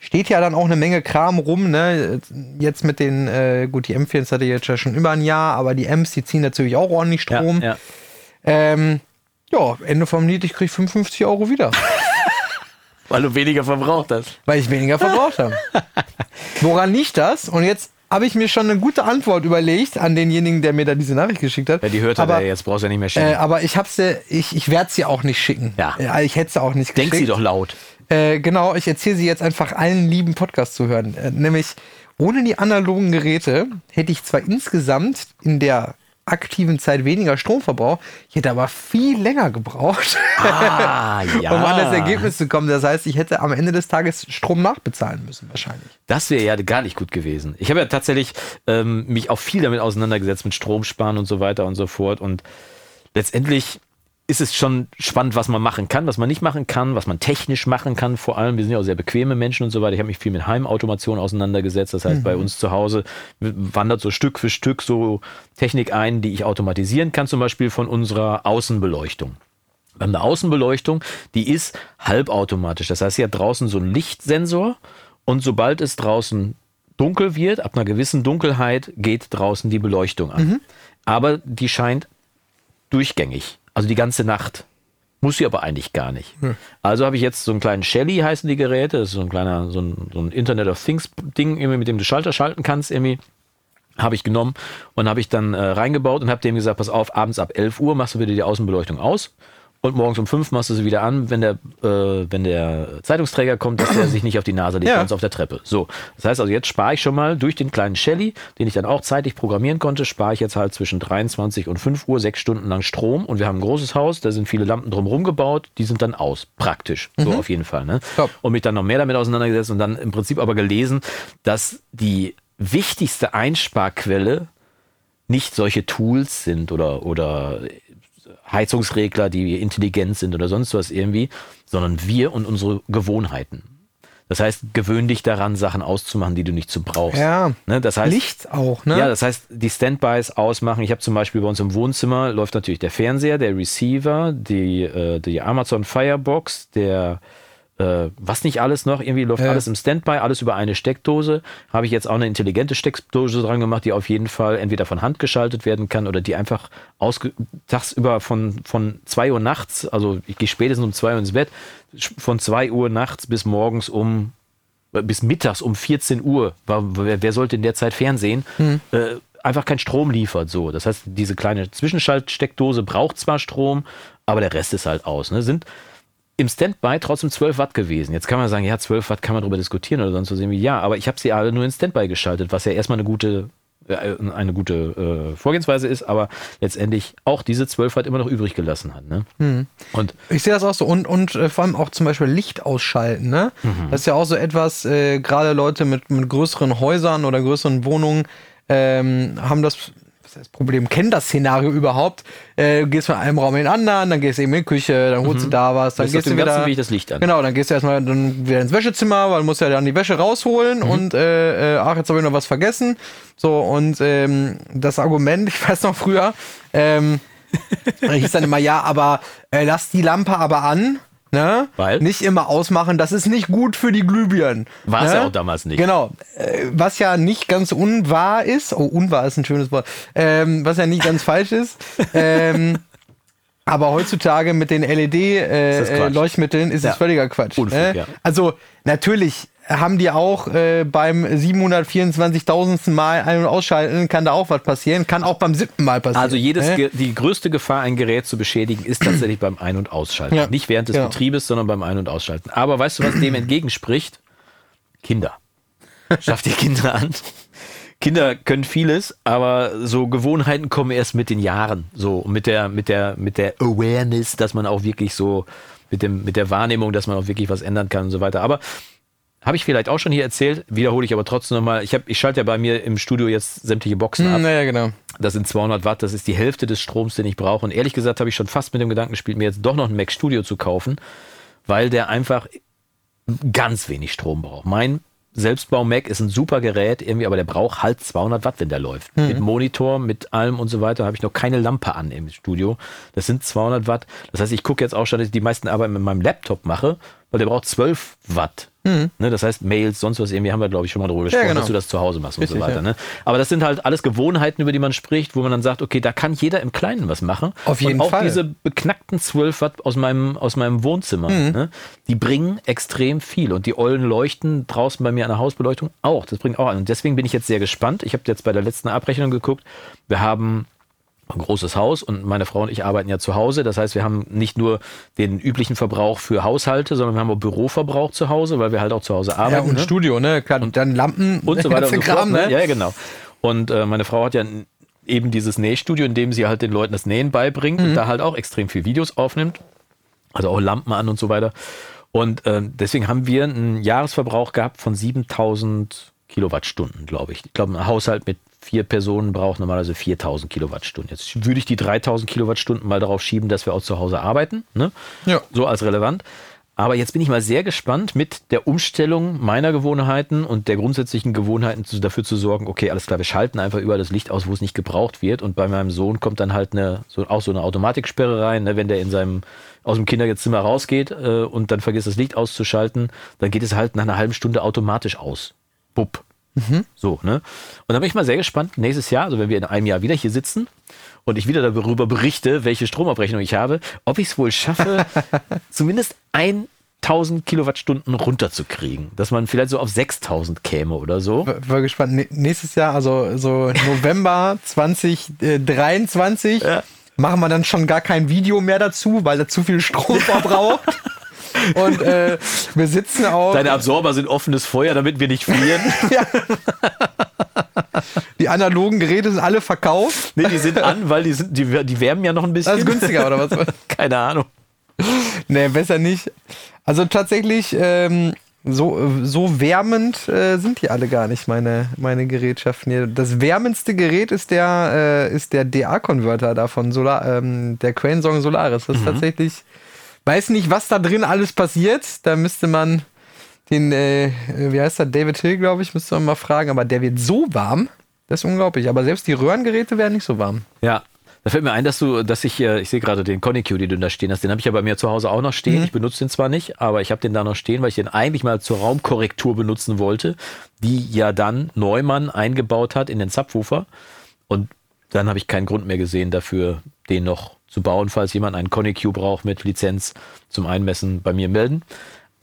steht ja dann auch eine Menge Kram rum, ne? Jetzt mit den, äh, gut, die M4 hatte jetzt ja schon über ein Jahr, aber die Ms, die ziehen natürlich auch ordentlich Ja, Strom. ja. Ähm, ja, Ende vom Lied, ich krieg 55 Euro wieder. Weil du weniger verbraucht hast. Weil ich weniger verbraucht habe. Woran liegt das? Und jetzt habe ich mir schon eine gute Antwort überlegt an denjenigen, der mir da diese Nachricht geschickt hat. Ja, die hört er aber, ja jetzt, brauchst du ja nicht mehr schicken. äh, aber ich hab's dir, ich, ich werde sie auch nicht schicken. Ja. Äh, ich hätte sie auch nicht Denk geschickt. sie doch laut. Äh, genau, ich erzähle sie jetzt einfach allen lieben Podcast zu hören. Äh, nämlich, ohne die analogen Geräte hätte ich zwar insgesamt in der aktiven Zeit weniger Stromverbrauch, ich hätte aber viel länger gebraucht, Ah, ja. um an das Ergebnis zu kommen. Das heißt, ich hätte am Ende des Tages Strom nachbezahlen müssen, wahrscheinlich. Das wäre ja gar nicht gut gewesen. Ich habe ja tatsächlich ähm, mich auch viel damit auseinandergesetzt, mit Stromsparen und so weiter und so fort. Und letztendlich ist es schon spannend, was man machen kann, was man nicht machen kann, was man technisch machen kann. Vor allem, wir sind ja auch sehr bequeme Menschen und so weiter. Ich habe mich viel mit Heimautomation auseinandergesetzt. Das heißt, bei uns zu Hause wandert so Stück für Stück so Technik ein, die ich automatisieren kann, zum Beispiel von unserer Außenbeleuchtung. Wir haben eine Außenbeleuchtung, die ist halbautomatisch. Das heißt, sie hat draußen so einen Lichtsensor und sobald es draußen dunkel wird, ab einer gewissen Dunkelheit, geht draußen die Beleuchtung an. Aber die scheint durchgängig, also die ganze Nacht. Muss sie aber eigentlich gar nicht. Also habe ich jetzt so einen kleinen Shelly heißen die Geräte, das ist so ein kleiner, so ein, so ein Internet of Things Ding, irgendwie, mit dem du Schalter schalten kannst, irgendwie habe ich genommen und habe ich dann äh, reingebaut und habe dem gesagt, pass auf, abends ab 11 Uhr machst du wieder die Außenbeleuchtung aus und morgens um fünf machst du sie wieder an, wenn der, äh, wenn der Zeitungsträger kommt, dass er sich nicht auf die Nase legt, ja. auf der Treppe. So. Das heißt also, jetzt spare ich schon mal durch den kleinen Shelly, den ich dann auch zeitig programmieren konnte, spare ich jetzt halt zwischen 23 und 5 Uhr sechs Stunden lang Strom und wir haben ein großes Haus, da sind viele Lampen drumherum gebaut, die sind dann aus. Praktisch. So mhm. auf jeden Fall. Ne? Und mich dann noch mehr damit auseinandergesetzt und dann im Prinzip aber gelesen, dass die wichtigste Einsparquelle nicht solche Tools sind oder, oder Heizungsregler, die intelligent sind oder sonst was irgendwie, sondern wir und unsere Gewohnheiten. Das heißt, gewöhn dich daran, Sachen auszumachen, die du nicht zu brauchst. Ja. Ne, das heißt, Licht auch, ne? Ja, das heißt, die Standbys ausmachen. Ich habe zum Beispiel bei uns im Wohnzimmer läuft natürlich der Fernseher, der Receiver, die, äh, die Amazon Firebox, der äh, was nicht alles noch, irgendwie läuft ja. alles im Standby, alles über eine Steckdose. Habe ich jetzt auch eine intelligente Steckdose dran gemacht, die auf jeden Fall entweder von Hand geschaltet werden kann oder die einfach tagsüber von, von 2 Uhr nachts, also ich gehe spätestens um 2 Uhr ins Bett, von 2 Uhr nachts bis morgens um äh, bis mittags um 14 Uhr, wer, wer sollte in der Zeit Fernsehen, hm. äh, einfach keinen Strom liefert. So, das heißt, diese kleine Zwischenschaltsteckdose braucht zwar Strom, aber der Rest ist halt aus. Ne? Sind im Standby trotzdem 12 Watt gewesen. Jetzt kann man sagen, ja, 12 Watt kann man darüber diskutieren oder sonst was irgendwie. Ja, aber ich habe sie alle nur in Standby geschaltet, was ja erstmal eine gute äh, eine gute äh, Vorgehensweise ist, aber letztendlich auch diese 12 Watt immer noch übrig gelassen hat. Ne? Mhm. Und ich sehe das auch so und, und äh, vor allem auch zum Beispiel Licht ausschalten. Ne? Mhm. Das ist ja auch so etwas, äh, gerade Leute mit, mit größeren Häusern oder größeren Wohnungen ähm, haben das das Problem, kennen das Szenario überhaupt. Äh, gehst von einem Raum in den anderen, dann gehst du eben in die Küche, dann holst mhm. du da was, dann gehst du wieder. Weg das Licht an. Genau, dann gehst du erstmal dann wieder ins Wäschezimmer, weil du musst ja dann die Wäsche rausholen mhm. und äh, äh, ach, jetzt habe ich noch was vergessen. So, und ähm, das Argument, ich weiß noch früher, ähm, hieß dann immer, ja, aber äh, lass die Lampe aber an. Ne? Weil? Nicht immer ausmachen, das ist nicht gut für die Glühbirnen. War es ne? ja auch damals nicht. Genau. Äh, was ja nicht ganz unwahr ist, oh, unwahr ist ein schönes Wort, ähm, was ja nicht ganz falsch ist. Ähm, aber heutzutage mit den LED-Leuchtmitteln äh, ist, äh, ist ja. es völliger Quatsch. Unfug, ne? ja. Also natürlich haben die auch äh, beim 724.000. Mal ein- und ausschalten, kann da auch was passieren, kann auch beim siebten Mal passieren. Also jedes, äh? die größte Gefahr, ein Gerät zu beschädigen, ist tatsächlich beim Ein- und Ausschalten. Ja. Nicht während des genau. Betriebes, sondern beim Ein- und Ausschalten. Aber weißt du, was dem entgegenspricht? Kinder. Schaff die Kinder an. Kinder können vieles, aber so Gewohnheiten kommen erst mit den Jahren. So mit der, mit der, mit der Awareness, dass man auch wirklich so, mit dem, mit der Wahrnehmung, dass man auch wirklich was ändern kann und so weiter. Aber habe ich vielleicht auch schon hier erzählt, wiederhole ich aber trotzdem nochmal. Ich, ich schalte ja bei mir im Studio jetzt sämtliche Boxen ab. Naja, genau. Das sind 200 Watt, das ist die Hälfte des Stroms, den ich brauche. Und ehrlich gesagt habe ich schon fast mit dem Gedanken gespielt, mir jetzt doch noch ein Mac Studio zu kaufen, weil der einfach ganz wenig Strom braucht. Mein Selbstbau-Mac ist ein super Gerät, irgendwie, aber der braucht halt 200 Watt, wenn der läuft. Mhm. Mit Monitor, mit allem und so weiter habe ich noch keine Lampe an im Studio. Das sind 200 Watt. Das heißt, ich gucke jetzt auch schon, dass ich die meisten Arbeiten mit meinem Laptop mache, weil der braucht 12 Watt. Mhm. Ne, das heißt, Mails, sonst was irgendwie haben wir, glaube ich, schon mal darüber gesprochen, ja, genau. dass du das zu Hause machst Richtig, und so weiter. Ja. Ne? Aber das sind halt alles Gewohnheiten, über die man spricht, wo man dann sagt, okay, da kann jeder im Kleinen was machen. Auf jeden und auch Fall. diese beknackten 12 Watt aus meinem, aus meinem Wohnzimmer, mhm. ne? die bringen extrem viel. Und die Eulen leuchten draußen bei mir an der Hausbeleuchtung auch. Das bringt auch an. Und deswegen bin ich jetzt sehr gespannt. Ich habe jetzt bei der letzten Abrechnung geguckt. Wir haben ein großes Haus und meine Frau und ich arbeiten ja zu Hause. Das heißt, wir haben nicht nur den üblichen Verbrauch für Haushalte, sondern wir haben auch Büroverbrauch zu Hause, weil wir halt auch zu Hause arbeiten. Ja, und ne? Studio, ne? Klar, und dann Lampen und so weiter und so Kram, fort, ne? Ja, genau. Und äh, meine Frau hat ja eben dieses Nähstudio, in dem sie halt den Leuten das Nähen beibringt mhm. und da halt auch extrem viel Videos aufnimmt. Also auch Lampen an und so weiter. Und äh, deswegen haben wir einen Jahresverbrauch gehabt von 7000 Kilowattstunden, glaube ich. Ich glaube, ein Haushalt mit vier Personen braucht normalerweise 4000 Kilowattstunden. Jetzt würde ich die 3000 Kilowattstunden mal darauf schieben, dass wir auch zu Hause arbeiten. Ne? Ja. So als relevant. Aber jetzt bin ich mal sehr gespannt mit der Umstellung meiner Gewohnheiten und der grundsätzlichen Gewohnheiten zu, dafür zu sorgen, okay, alles klar, wir schalten einfach überall das Licht aus, wo es nicht gebraucht wird. Und bei meinem Sohn kommt dann halt eine, so, auch so eine Automatiksperre rein, ne, wenn der in seinem, aus dem Kinderzimmer rausgeht äh, und dann vergisst das Licht auszuschalten, dann geht es halt nach einer halben Stunde automatisch aus. Bupp. Mhm. So, ne? Und da bin ich mal sehr gespannt, nächstes Jahr, also wenn wir in einem Jahr wieder hier sitzen und ich wieder darüber berichte, welche Stromabrechnung ich habe, ob ich es wohl schaffe, zumindest 1000 Kilowattstunden runterzukriegen. Dass man vielleicht so auf 6000 käme oder so. War gespannt. Nächstes Jahr, also so November 2023, ja. machen wir dann schon gar kein Video mehr dazu, weil er zu viel Strom verbraucht. Und äh, wir sitzen auch. Deine Absorber sind offenes Feuer, damit wir nicht frieren. ja. Die analogen Geräte sind alle verkauft. Nee, die sind an, weil die, sind, die, die wärmen ja noch ein bisschen. Das ist günstiger, oder was? Keine Ahnung. Nee, besser nicht. Also tatsächlich, ähm, so, so wärmend äh, sind die alle gar nicht, meine, meine Gerätschaften hier. Das wärmendste Gerät ist der, äh, der DA-Konverter davon, Solar, ähm, der Crane Song Solaris. Das ist mhm. tatsächlich, weiß nicht, was da drin alles passiert. Da müsste man den, äh, wie heißt der, David Hill, glaube ich, müsste man mal fragen, aber der wird so warm. Das ist unglaublich. Aber selbst die Röhrengeräte werden nicht so warm. Ja, da fällt mir ein, dass du, dass ich, ich sehe gerade den Konicue, den du da stehen hast, den habe ich ja bei mir zu Hause auch noch stehen. Mhm. Ich benutze den zwar nicht, aber ich habe den da noch stehen, weil ich den eigentlich mal zur Raumkorrektur benutzen wollte, die ja dann Neumann eingebaut hat in den Subwoofer. Und dann habe ich keinen Grund mehr gesehen dafür, den noch zu bauen, falls jemand einen Konicue braucht mit Lizenz zum Einmessen bei mir melden.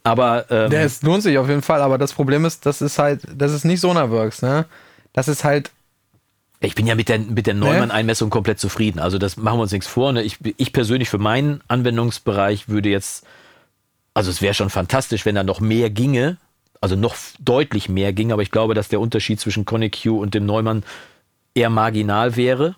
Aber ähm, der ist, lohnt sich auf jeden Fall, aber das Problem ist, das ist halt, das ist nicht Sonarworks, ne? Das ist halt ich bin ja mit der, mit der Neumann-Einmessung komplett zufrieden. Also das machen wir uns nichts vor. Ne? Ich, ich persönlich für meinen Anwendungsbereich würde jetzt, also es wäre schon fantastisch, wenn da noch mehr ginge, also noch deutlich mehr ginge, aber ich glaube, dass der Unterschied zwischen ConnectQ und dem Neumann eher marginal wäre.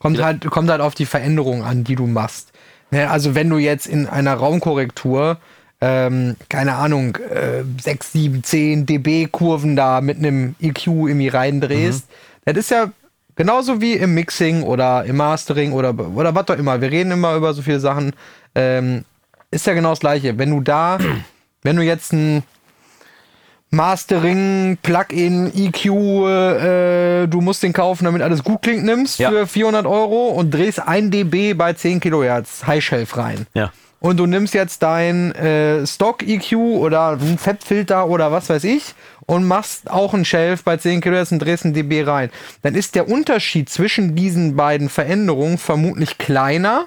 Kommt halt, kommt halt auf die Veränderung an, die du machst. Ne? Also wenn du jetzt in einer Raumkorrektur ähm, keine Ahnung, äh, 6, 7, 10 dB Kurven da mit einem EQ irgendwie reindrehst, mhm. das ist ja Genauso wie im Mixing oder im Mastering oder, oder was auch immer. Wir reden immer über so viele Sachen. Ähm, ist ja genau das Gleiche. Wenn du da, wenn du jetzt ein Mastering, Plugin, EQ, äh, du musst den kaufen, damit alles gut klingt, nimmst ja. für 400 Euro und drehst 1 dB bei 10 Kilohertz High Shelf rein. Ja. Und du nimmst jetzt dein äh, Stock EQ oder ein Fettfilter oder was weiß ich und machst auch einen Shelf bei 10 Kilohertz und drehst ein dB rein, dann ist der Unterschied zwischen diesen beiden Veränderungen vermutlich kleiner,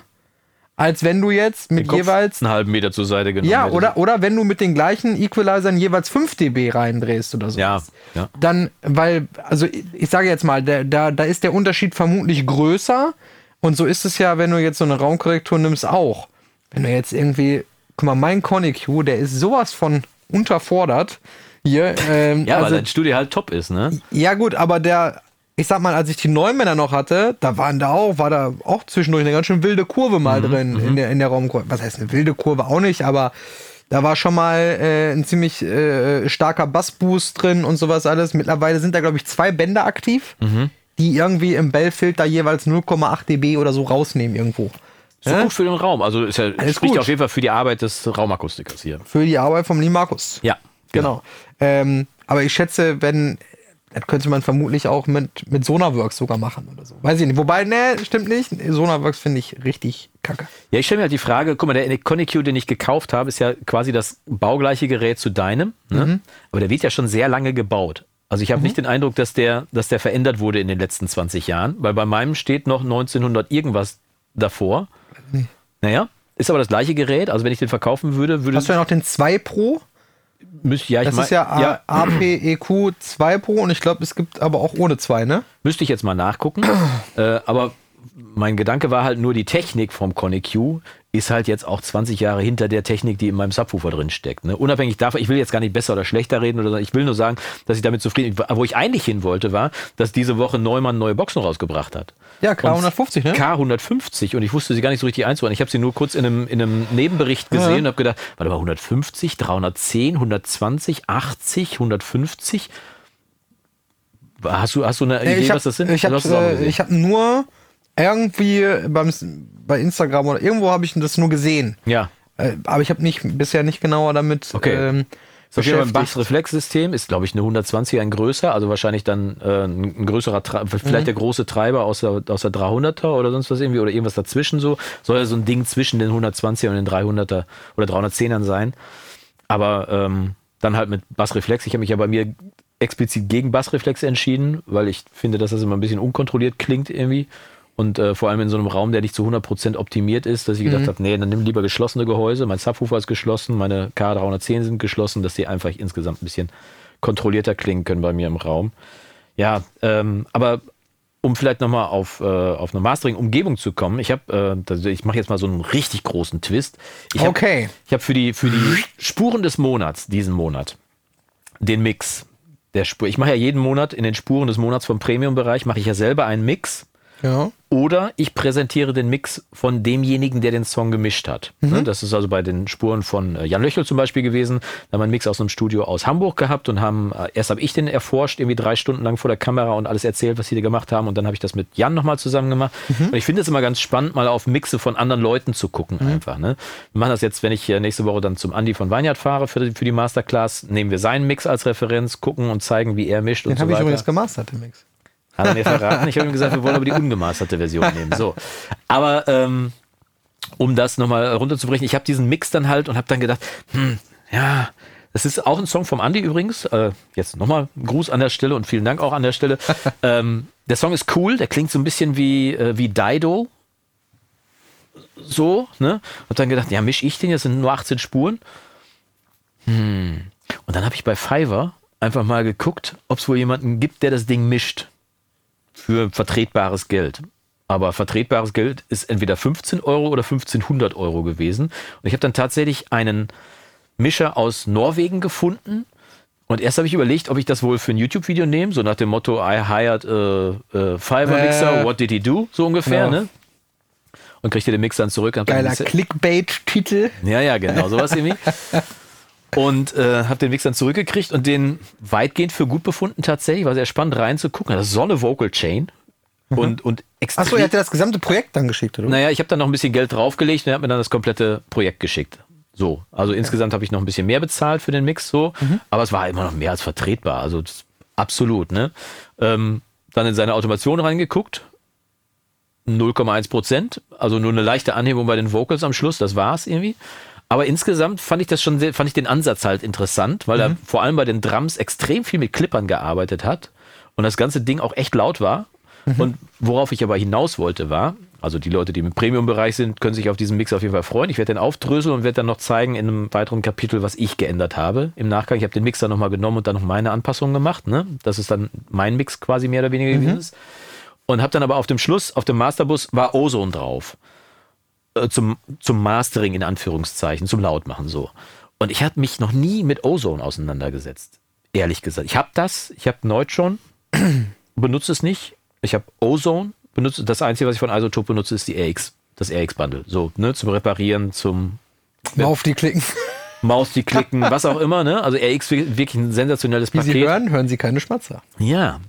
als wenn du jetzt mit jeweils einen halben Meter zur Seite genommen Ja, oder, oder wenn du mit den gleichen Equalizern jeweils 5 dB reindrehst oder so. Ja, ja. Dann, weil, also ich sage jetzt mal, da, da, da ist der Unterschied vermutlich größer. Und so ist es ja, wenn du jetzt so eine Raumkorrektur nimmst, auch. Wenn du jetzt irgendwie, guck mal, mein ConnEQ, der ist sowas von unterfordert hier. Ähm, ja, also, weil dein Studio halt top ist, ne? Ja, gut, aber der, ich sag mal, als ich die Neumänner noch hatte, da waren da auch, war da auch zwischendurch eine ganz schön wilde Kurve mal mhm, drin in mhm. der, in der Raumkurve. Was heißt eine wilde Kurve auch nicht, aber da war schon mal äh, ein ziemlich äh, starker Bassboost drin und sowas alles. Mittlerweile sind da, glaube ich, zwei Bänder aktiv, mhm. die irgendwie im Bellfilter jeweils 0,8 dB oder so rausnehmen irgendwo. So ja? gut für den Raum. Also ist ja, Alles spricht gut. auf jeden Fall für die Arbeit des Raumakustikers hier. Für die Arbeit vom Limarkus. Ja. Genau. genau. Ähm, aber ich schätze, wenn, das könnte man vermutlich auch mit, mit Sonarworks sogar machen oder so. Weiß ich nicht. Wobei, ne, stimmt nicht. Sonarworks finde ich richtig kacke. Ja, ich stelle mir halt die Frage, guck mal, der Connect den ich gekauft habe, ist ja quasi das baugleiche Gerät zu deinem. Ne? Mhm. Aber der wird ja schon sehr lange gebaut. Also ich habe mhm. nicht den Eindruck, dass der, dass der verändert wurde in den letzten 20 Jahren, weil bei meinem steht noch 1900 irgendwas davor. Nee. Naja, ist aber das gleiche Gerät. Also wenn ich den verkaufen würde, würde. Hast du ja noch den 2 Pro? Müsste, ja, das mein, ist ja, ja. APEQ 2 Pro und ich glaube, es gibt aber auch ohne 2, ne? Müsste ich jetzt mal nachgucken. äh, aber mein Gedanke war halt nur die Technik vom ConnEQ ist halt jetzt auch 20 Jahre hinter der Technik, die in meinem Subwoofer drin steckt. Ne? Unabhängig davon, ich will jetzt gar nicht besser oder schlechter reden, oder ich will nur sagen, dass ich damit zufrieden bin. Wo ich eigentlich hin wollte, war, dass diese Woche Neumann neue Boxen rausgebracht hat. Ja, K150, ne? K150 und ich wusste sie gar nicht so richtig einzuordnen. Ich habe sie nur kurz in einem, in einem Nebenbericht gesehen ja. und habe gedacht, warte mal, 150, 310, 120, 80, 150. Hast du, hast du eine Idee, hab, was das sind? Ich habe äh, hab nur irgendwie beim, bei Instagram oder irgendwo habe ich das nur gesehen. Ja. Äh, aber ich habe nicht bisher nicht genauer damit. Okay. Ähm, das ist ein Bass-Reflex-System, ist glaube ich eine 120er ein größer, also wahrscheinlich dann äh, ein größerer, vielleicht mhm. der große Treiber aus der, aus der 300er oder sonst was irgendwie oder irgendwas dazwischen so. Soll ja so ein Ding zwischen den 120er und den 300er oder 310ern sein. Aber ähm, dann halt mit Bassreflex. Ich habe mich ja bei mir explizit gegen Bassreflex entschieden, weil ich finde, dass das immer ein bisschen unkontrolliert klingt irgendwie. Und äh, vor allem in so einem Raum, der nicht zu 100% optimiert ist, dass ich gedacht mhm. habe, nee, dann nimm lieber geschlossene Gehäuse. Mein Subwoofer ist geschlossen, meine K310 sind geschlossen, dass die einfach insgesamt ein bisschen kontrollierter klingen können bei mir im Raum. Ja, ähm, aber um vielleicht nochmal auf, äh, auf eine Mastering-Umgebung zu kommen, ich habe, äh, ich mache jetzt mal so einen richtig großen Twist. Ich hab, okay. Ich habe für die, für die Spuren des Monats, diesen Monat, den Mix der Spur. Ich mache ja jeden Monat in den Spuren des Monats vom Premium-Bereich, mache ich ja selber einen Mix. Ja. Oder ich präsentiere den Mix von demjenigen, der den Song gemischt hat. Mhm. Ne, das ist also bei den Spuren von äh, Jan Löchel zum Beispiel gewesen. Da haben wir einen Mix aus einem Studio aus Hamburg gehabt und haben, äh, erst habe ich den erforscht, irgendwie drei Stunden lang vor der Kamera und alles erzählt, was sie da gemacht haben. Und dann habe ich das mit Jan nochmal zusammen gemacht. Mhm. Und ich finde es immer ganz spannend, mal auf Mixe von anderen Leuten zu gucken mhm. einfach. Ne? Wir machen das jetzt, wenn ich nächste Woche dann zum Andi von Weinhardt fahre für die, für die Masterclass, nehmen wir seinen Mix als Referenz, gucken und zeigen, wie er mischt den und so weiter. Den habe ich übrigens gemastert, den Mix. Hat er mir verraten. Ich habe ihm gesagt, wir wollen aber die ungemasterte Version nehmen. So. Aber ähm, um das nochmal runterzubrechen, ich habe diesen Mix dann halt und habe dann gedacht, hm, ja, das ist auch ein Song vom Andy übrigens. Äh, jetzt nochmal Gruß an der Stelle und vielen Dank auch an der Stelle. ähm, der Song ist cool, der klingt so ein bisschen wie, äh, wie Dido. So, ne? Hab dann gedacht, ja, misch ich den, jetzt sind nur 18 Spuren. Hm. Und dann habe ich bei Fiverr einfach mal geguckt, ob es wohl jemanden gibt, der das Ding mischt. Für vertretbares Geld. Aber vertretbares Geld ist entweder 15 Euro oder 1500 Euro gewesen. Und ich habe dann tatsächlich einen Mischer aus Norwegen gefunden. Und erst habe ich überlegt, ob ich das wohl für ein YouTube-Video nehme, so nach dem Motto, I hired a, a Fiverr Mixer, äh, what did he do? So ungefähr, genau. ne? Und kriegte den Mix dann zurück. Geiler Clickbait-Titel. Ja, ja, genau, sowas irgendwie. und äh, habe den Mix dann zurückgekriegt und den weitgehend für gut befunden tatsächlich. War sehr spannend reinzugucken. Das ist so eine Vocal Chain. Mhm. Und, und extrem. Achso, er hat dir das gesamte Projekt dann geschickt, oder? Naja, ich habe dann noch ein bisschen Geld draufgelegt und er hat mir dann das komplette Projekt geschickt. So, also ja. insgesamt habe ich noch ein bisschen mehr bezahlt für den Mix, so, mhm. aber es war immer noch mehr als vertretbar, also absolut, ne? Ähm, dann in seine Automation reingeguckt, 0,1 Prozent, also nur eine leichte Anhebung bei den Vocals am Schluss, das war's irgendwie. Aber insgesamt fand ich das schon sehr, fand ich den Ansatz halt interessant, weil mhm. er vor allem bei den Drums extrem viel mit Clippern gearbeitet hat und das ganze Ding auch echt laut war. Mhm. Und worauf ich aber hinaus wollte, war, also die Leute, die im Premium-Bereich sind, können sich auf diesen Mix auf jeden Fall freuen. Ich werde den aufdröseln und werde dann noch zeigen in einem weiteren Kapitel, was ich geändert habe. Im Nachgang, ich habe den Mix dann nochmal genommen und dann noch meine Anpassungen gemacht. Ne? Das ist dann mein Mix quasi mehr oder weniger mhm. gewesen ist. Und habe dann aber auf dem Schluss, auf dem Masterbus, war Ozone drauf. Äh, zum, zum Mastering in Anführungszeichen, zum Lautmachen so. Und ich habe mich noch nie mit Ozone auseinandergesetzt. Ehrlich gesagt. Ich habe das, ich habe Neutron, benutze es nicht. Ich habe Ozone, benutze das Einzige, was ich von Isotope benutze, ist die RX, das RX-Bundle. So, ne, zum Reparieren, zum Maus die klicken. Maus die klicken, was auch immer, ne? Also RX wirklich ein sensationelles Wie Paket. Sie hören, hören Sie keine Schmatzer. Ja.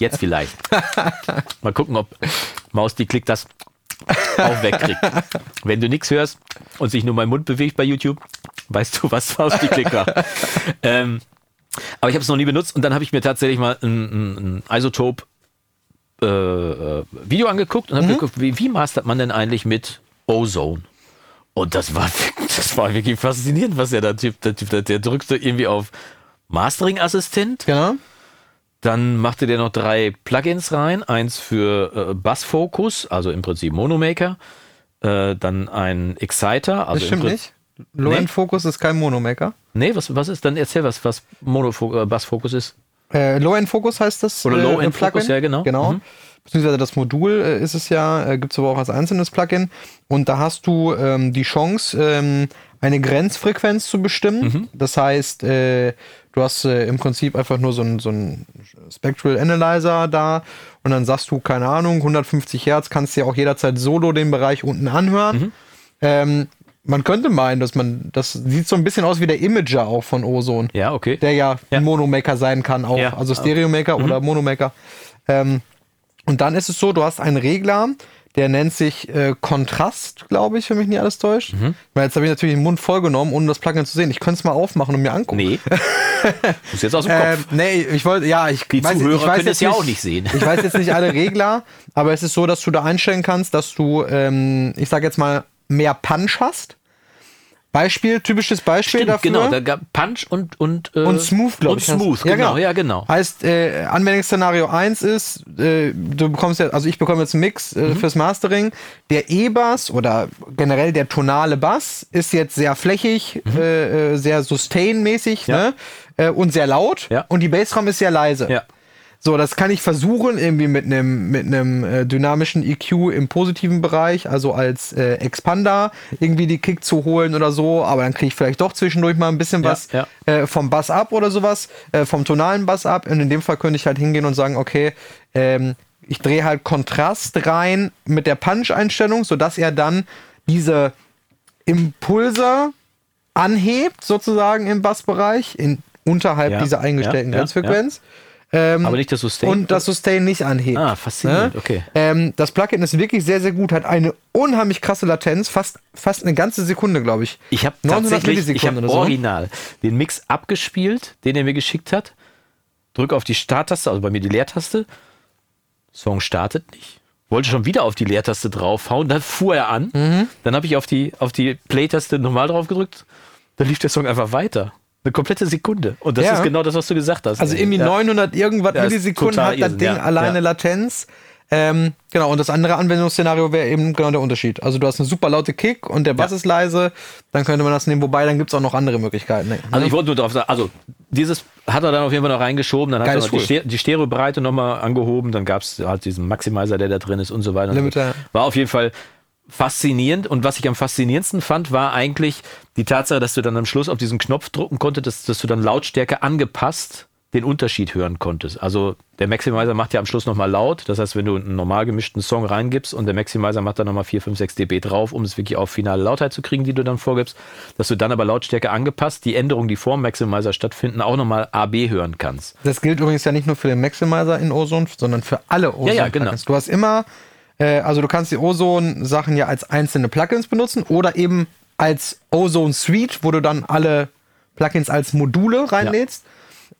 Jetzt vielleicht. Mal gucken, ob Maus die klickt das auch wegkriegt. Wenn du nichts hörst und sich nur mein Mund bewegt bei YouTube, weißt du, was aus die Klick war. ähm, aber ich habe es noch nie benutzt und dann habe ich mir tatsächlich mal ein, ein, ein Isotope äh, äh Video angeguckt und habe mhm. geguckt, wie, wie mastert man denn eigentlich mit Ozone? Und das war, das war wirklich faszinierend, was der da Typ, der, typ, der drückte irgendwie auf Mastering-Assistent. Ja. Dann machte der noch drei Plugins rein. Eins für äh, Bass-Focus, also im Prinzip Monomaker. Äh, dann ein Exciter. Also das stimmt nicht. Low-End-Focus nee. ist kein Monomaker. Nee, was, was ist? Dann erzähl was, was Mono äh, Bass-Focus ist. Äh, Low-End-Focus heißt das. Oder Low-End-Focus, ja, genau. Genau. Mhm. Beziehungsweise das Modul äh, ist es ja, äh, gibt es aber auch als einzelnes Plugin. Und da hast du ähm, die Chance, ähm, eine Grenzfrequenz zu bestimmen. Mhm. Das heißt, äh, du hast äh, im Prinzip einfach nur so ein, so Spectral Analyzer da und dann sagst du, keine Ahnung, 150 Hertz, kannst dir auch jederzeit solo den Bereich unten anhören. Mhm. Ähm, man könnte meinen, dass man, das sieht so ein bisschen aus wie der Imager auch von Ozone. Ja, okay. Der ja, ja. ein Monomaker sein kann auch. Ja. Also Stereomaker mhm. oder Monomaker. Ähm, und dann ist es so, du hast einen Regler, der nennt sich äh, Kontrast, glaube ich, wenn mich nicht alles täuscht. Mhm. Weil jetzt habe ich natürlich den Mund vollgenommen, ohne das Plugin zu sehen. Ich könnte es mal aufmachen und mir angucken. Nee. Muss jetzt aus dem Kopf. Ähm, nee, ich wollte, ja, ich Die weiß, Zuhörer ich weiß können es ja auch nicht sehen. Ich weiß jetzt nicht alle Regler, aber es ist so, dass du da einstellen kannst, dass du, ähm, ich sage jetzt mal, mehr Punch hast. Beispiel, typisches Beispiel Stimmt, dafür. Genau, da gab Punch und und äh, und Smooth, glaube ich. Und Smooth, ja, genau, ja genau. Heißt, äh, Anwendungsszenario 1 ist, äh, du bekommst ja, also ich bekomme jetzt einen Mix äh, mhm. fürs Mastering. Der E-Bass oder generell der tonale Bass ist jetzt sehr flächig, mhm. äh, äh sehr sustain-mäßig ja. ne? Äh, und sehr laut. Ja. Und die Bassdrum ist sehr leise. Ja. So, das kann ich versuchen, irgendwie mit einem mit einem äh, dynamischen EQ im positiven Bereich, also als äh, Expander, irgendwie die Kick zu holen oder so, aber dann kriege ich vielleicht doch zwischendurch mal ein bisschen was ja. Äh, vom Bass ab oder sowas, äh, vom tonalen Bass ab. Und in dem Fall könnte ich halt hingehen und sagen, okay, ähm, ich drehe halt Kontrast rein mit der Punch-Einstellung, sodass er dann diese Impulse anhebt, sozusagen im Bassbereich, in unterhalb Ja, dieser eingestellten Grenzfrequenz. Ähm, Aber nicht das Sustain. und das Sustain nicht anhebt. Ah, faszinierend, Ne? okay. Ähm, das Plugin ist wirklich sehr, sehr gut, hat eine unheimlich krasse Latenz, fast, fast eine ganze Sekunde, glaube ich. Ich habe 900 tatsächlich, ich habe so. original den Mix abgespielt, den er mir geschickt hat. Drück auf die Starttaste, also bei mir die Leertaste. Song startet nicht. Wollte schon wieder auf die Leertaste draufhauen, dann fuhr er an. Mhm. Dann habe ich auf die, auf die Play-Taste nochmal drauf gedrückt. Dann lief der Song einfach weiter. Eine komplette Sekunde. Und das Ja. ist genau das, was du gesagt hast. Also irgendwie Ja. 900 irgendwas Ja, Millisekunden hat das Ding alleine. Latenz. Ähm, genau, und das andere Anwendungsszenario wäre eben genau der Unterschied. Also du hast eine super laute Kick und der Bass ist leise, dann könnte man das nehmen, wobei dann gibt es auch noch andere Möglichkeiten. Ne? Also ich wollte nur darauf sagen, also dieses hat er dann auf jeden Fall noch reingeschoben, dann hat Geiles er noch die, Tool. Ste die Stereobreite nochmal angehoben, dann gab es halt diesen Maximizer, der da drin ist und so weiter. Limiter. War auf jeden Fall faszinierend und was ich am faszinierendsten fand, war eigentlich die Tatsache, dass du dann am Schluss auf diesen Knopf drücken konntest, dass, dass du dann Lautstärke angepasst den Unterschied hören konntest. Also der Maximizer macht ja am Schluss nochmal laut. Das heißt, wenn du einen normal gemischten Song reingibst und der Maximizer macht dann nochmal 4, 5, 6 dB drauf, um es wirklich auf finale Lautheit zu kriegen, die du dann vorgibst, dass du dann aber Lautstärke angepasst, die Änderungen, die vor dem Maximizer stattfinden, auch nochmal AB hören kannst. Das gilt übrigens ja nicht nur für den Maximizer in Ozone, sondern für alle Ozone. Ja, ja, genau. Du hast immer, äh, also du kannst die Ozone-Sachen ja als einzelne Plugins benutzen oder eben als Ozone Suite, wo du dann alle Plugins als Module reinlädst.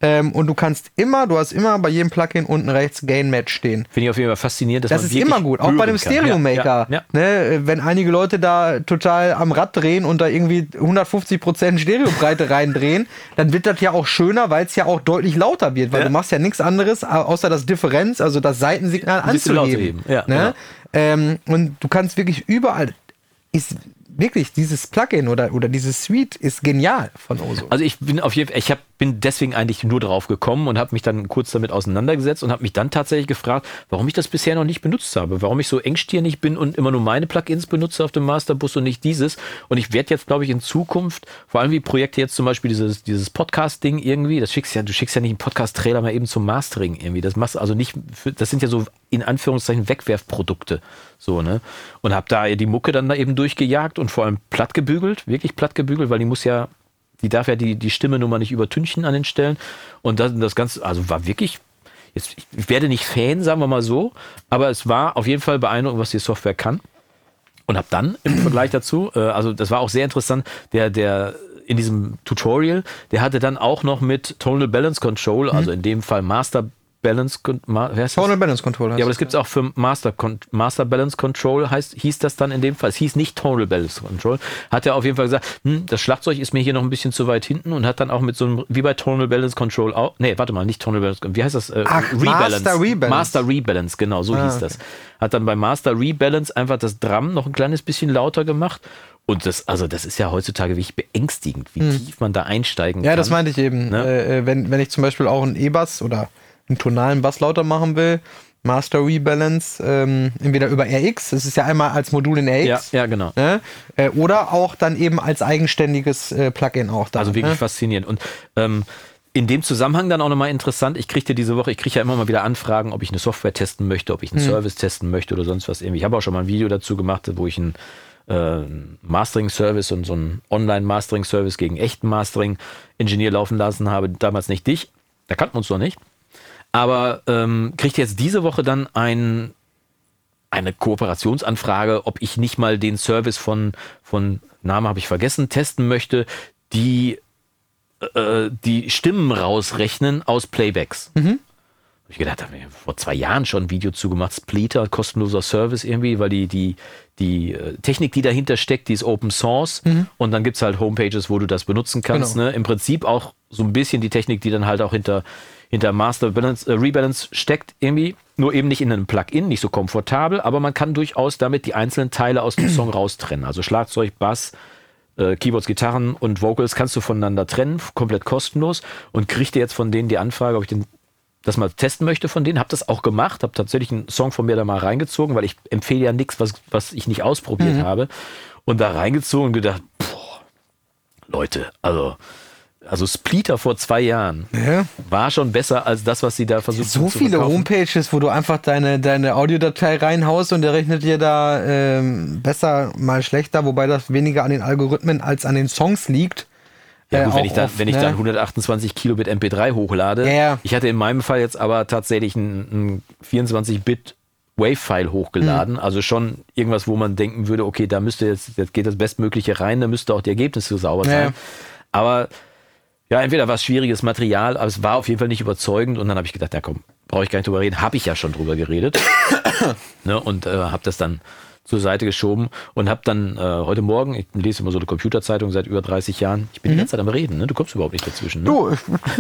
Ähm, und du kannst immer, du hast immer bei jedem Plugin unten rechts Gain Match stehen. Finde ich auf jeden Fall faszinierend, dass Das man ist immer gut, auch bei dem. Stereo Maker. Ja, ja, Ne, wenn einige Leute da total am Rad drehen und da irgendwie 150% Stereobreite reindrehen, dann wird das ja auch schöner, weil es ja auch deutlich lauter wird, weil Ja. du machst ja nichts anderes, au- außer das Differenz, also das Seitensignal anzuheben. heben. Ja, ne? ähm, und du kannst wirklich überall, ist wirklich dieses Plugin oder, oder dieses Suite ist genial von Oso. Also ich bin auf jeden Fall, ich hab, bin deswegen eigentlich nur drauf gekommen und habe mich dann kurz damit auseinandergesetzt und habe mich dann tatsächlich gefragt, warum ich das bisher noch nicht benutzt habe, warum ich so engstirnig bin und immer nur meine Plugins benutze auf dem Masterbus und nicht dieses. Und ich werde jetzt, glaube ich, in Zukunft, vor allem wie Projekte jetzt zum Beispiel dieses, dieses Podcast-Ding irgendwie, das schickst ja, du schickst ja nicht einen Podcast-Trailer mal eben zum Mastering irgendwie. Das machst also nicht, für, das sind ja so in Anführungszeichen Wegwerfprodukte. So, ne? Und habe da die Mucke dann da eben durchgejagt und vor allem platt gebügelt, wirklich platt gebügelt, weil die muss ja, die darf ja die, die Stimme nun mal nicht übertünchen an den Stellen. Und das, das Ganze, also war wirklich, jetzt, ich werde nicht Fan, sagen wir mal so, aber es war auf jeden Fall beeindruckend, was die Software kann. Und habe dann im Vergleich dazu, äh, also das war auch sehr interessant, der, der in diesem Tutorial, der hatte dann auch noch mit Tonal Balance Control, also in dem Fall Master Balance, Con- Ma, wer ist das? Tonal Balance Control heißt Ja, aber das gibt es auch für Master, Master Balance Control, heißt, hieß das dann in dem Fall. Es hieß nicht Tonal Balance Control. Hat er auf jeden Fall gesagt, hm, das Schlagzeug ist mir hier noch ein bisschen zu weit hinten und hat dann auch mit so einem, wie bei Tonal Balance Control auch, nee, warte mal, nicht Tonal Balance, wie heißt das? Äh, Ach, Master Rebalance. Master Rebalance, genau, so Ah, hieß okay. das. Hat dann bei Master Rebalance einfach das Drum noch ein kleines bisschen lauter gemacht. Und das, also das ist ja heutzutage wirklich beängstigend, wie tief man da einsteigen Hm. Ja, kann. das meinte ich eben. Ne? Äh, äh, wenn, wenn ich zum Beispiel auch einen E-Bass oder einen tonalen Bass lauter machen will, Master Rebalance, ähm, entweder über RX, das ist ja einmal als Modul in RX, ja, ja, genau. ne? äh, oder auch dann eben als eigenständiges äh, Plugin auch da. Also wirklich ne? faszinierend. Und ähm, in dem Zusammenhang dann auch nochmal interessant, ich kriegte diese Woche, ich kriege ja immer mal wieder Anfragen, ob ich eine Software testen möchte, ob ich einen Service testen möchte oder sonst was irgendwie. Ich habe auch schon mal ein Video dazu gemacht, wo ich einen äh, Mastering-Service und so einen Online-Mastering-Service gegen echten Mastering-Ingenieur laufen lassen habe. Damals nicht dich, da kannten wir uns noch nicht. Aber ähm, kriegte jetzt diese Woche dann ein, eine Kooperationsanfrage, ob ich nicht mal den Service von, von Name habe ich vergessen, testen möchte, die äh, die Stimmen rausrechnen aus Playbacks. Hab ich gedacht, da habe ich vor zwei Jahren schon ein Video zugemacht, Splitter, kostenloser Service irgendwie, weil die, die, die äh, Technik, die dahinter steckt, die ist Open Source und dann gibt's halt Homepages, wo du das benutzen kannst. Genau. Ne? Im Prinzip auch so ein bisschen die Technik, die dann halt auch hinter, hinter Master Balance, äh, Rebalance steckt irgendwie, nur eben nicht in einem Plugin, nicht so komfortabel, aber man kann durchaus damit die einzelnen Teile aus dem Song raustrennen. Also Schlagzeug, Bass, äh, Keyboards, Gitarren und Vocals kannst du voneinander trennen, komplett kostenlos und kriegte jetzt von denen die Anfrage, ob ich den das mal testen möchte von denen. Habe das auch gemacht, habe tatsächlich einen Song von mir da mal reingezogen, weil ich empfehle ja nichts, was, was ich nicht ausprobiert mhm. habe. Und da reingezogen und gedacht, boah, Leute, also also Splitter vor zwei Jahren ja. war schon besser als das, was sie da versucht haben. So viele Homepages, wo du einfach deine, deine Audiodatei reinhaust und der rechnet dir da ähm, besser, mal schlechter, wobei das weniger an den Algorithmen als an den Songs liegt. Ja, gut, äh, wenn, ich, da, oft, wenn ich dann 128 Kilobit MP3 hochlade. Ja, ja. Ich hatte in meinem Fall jetzt aber tatsächlich ein, ein 24-Bit Wave-File hochgeladen. Mhm. Also schon irgendwas, wo man denken würde, okay, da müsste jetzt, jetzt geht das Bestmögliche rein, da müsste auch die Ergebnisse sauber sein. Aber ja, entweder war es schwieriges Material, aber es war auf jeden Fall nicht überzeugend. Und dann habe ich gedacht, ja komm, brauche ich gar nicht drüber reden. Habe ich ja schon drüber geredet. ne, und äh, habe das dann zur Seite geschoben und habe dann äh, heute Morgen, ich lese immer so eine Computerzeitung seit über 30 Jahren, ich bin mhm. die ganze Zeit am Reden, ne? du kommst überhaupt nicht dazwischen. Ne? Du,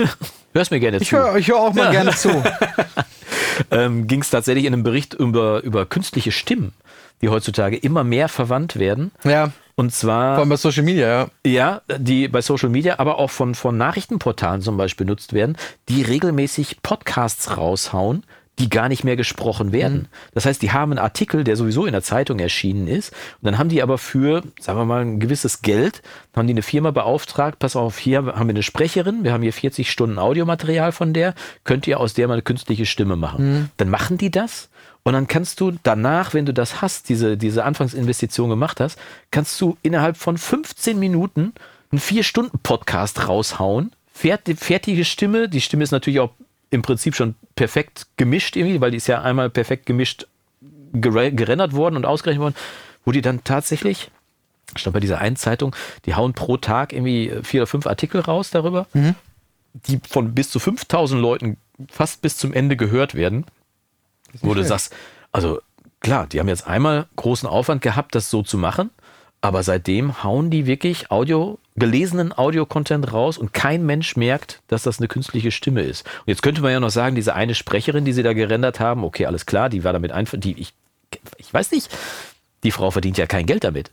hörst mir gerne ich zu. Hör, ich höre auch mal ja. gerne zu. ähm, Ging es tatsächlich in einem Bericht über, über künstliche Stimmen, die heutzutage immer mehr verwandt werden. Ja. Und zwar. Vor allem bei Social Media, ja. Ja, die bei Social Media, aber auch von, von Nachrichtenportalen zum Beispiel benutzt werden, die regelmäßig Podcasts raushauen, die gar nicht mehr gesprochen werden. Mhm. Das heißt, die haben einen Artikel, der sowieso in der Zeitung erschienen ist. Und dann haben die aber für, sagen wir mal, ein gewisses Geld, haben die eine Firma beauftragt, pass auf, hier haben wir eine Sprecherin, wir haben hier 40 Stunden Audiomaterial von der, könnt ihr aus der mal eine künstliche Stimme machen. Mhm. Dann machen die das und dann kannst du danach, wenn du das hast, diese, diese Anfangsinvestition gemacht hast, kannst du innerhalb von 15 Minuten einen 4-Stunden-Podcast raushauen. Fertige Stimme. Die Stimme ist natürlich auch im Prinzip schon perfekt gemischt irgendwie, weil die ist ja einmal perfekt gemischt gerendert worden und ausgerechnet worden, wo die dann tatsächlich, ich glaube bei dieser einen Zeitung, die hauen pro Tag irgendwie vier oder fünf Artikel raus darüber, mhm. die von bis zu 5000 Leuten fast bis zum Ende gehört werden. Wo du sagst, also klar, die haben jetzt einmal großen Aufwand gehabt, das so zu machen, aber seitdem hauen die wirklich Audio, gelesenen Audio-Content raus und kein Mensch merkt, dass das eine künstliche Stimme ist. Und jetzt könnte man ja noch sagen, diese eine Sprecherin, die sie da gerendert haben, okay, alles klar, die war damit einfach, die, ich, ich weiß nicht, die Frau verdient ja kein Geld damit.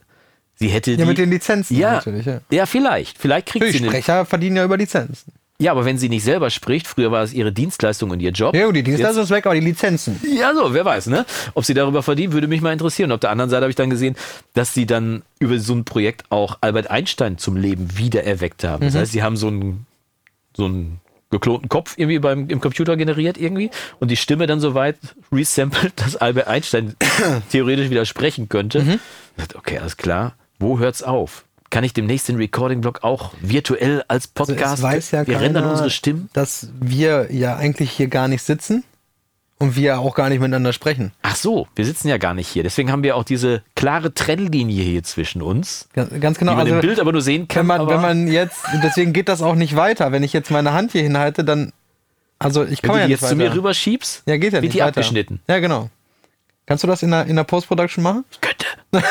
Sie hätte ja, die, mit den Lizenzen ja, natürlich. Ja, ja vielleicht. Vielleicht kriegt sie. Die Sprecher verdienen ja über Lizenzen. Ja, aber wenn sie nicht selber spricht, früher war es ihre Dienstleistung und ihr Job. Ja, die Dienstleistung ist weg, aber die Lizenzen. Ja, so, wer weiß, ne? Ob sie darüber verdient, würde mich mal interessieren. Und auf der anderen Seite habe ich dann gesehen, dass sie dann über so ein Projekt auch Albert Einstein zum Leben wiedererweckt haben. Das mhm. heißt, sie haben so einen, so einen geklonten Kopf irgendwie beim, im Computer generiert irgendwie und die Stimme dann so weit resampled, dass Albert Einstein theoretisch wieder sprechen könnte. Mhm. Okay, alles klar. Wo hört's auf? Kann ich demnächst den Recording-Blog auch virtuell als also Podcast. Also weiß ja wir keiner, rendern unsere Stimmen. Dass wir ja eigentlich hier gar nicht sitzen und wir auch gar nicht miteinander sprechen. Ach so, wir sitzen ja gar nicht hier. Deswegen haben wir auch diese klare Trennlinie hier zwischen uns. Ganz, ganz genau. Die man also, im Bild aber nur sehen kann. Wenn man, wenn man jetzt, deswegen geht das auch nicht weiter. Wenn ich jetzt meine Hand hier hinhalte, dann, also ich komme ja nicht jetzt weiter. zu mir rüberschiebst, ja, geht ja wird die weiter. abgeschnitten. Ja, genau. Kannst du das in der, in der Post-Production machen? Ich könnte.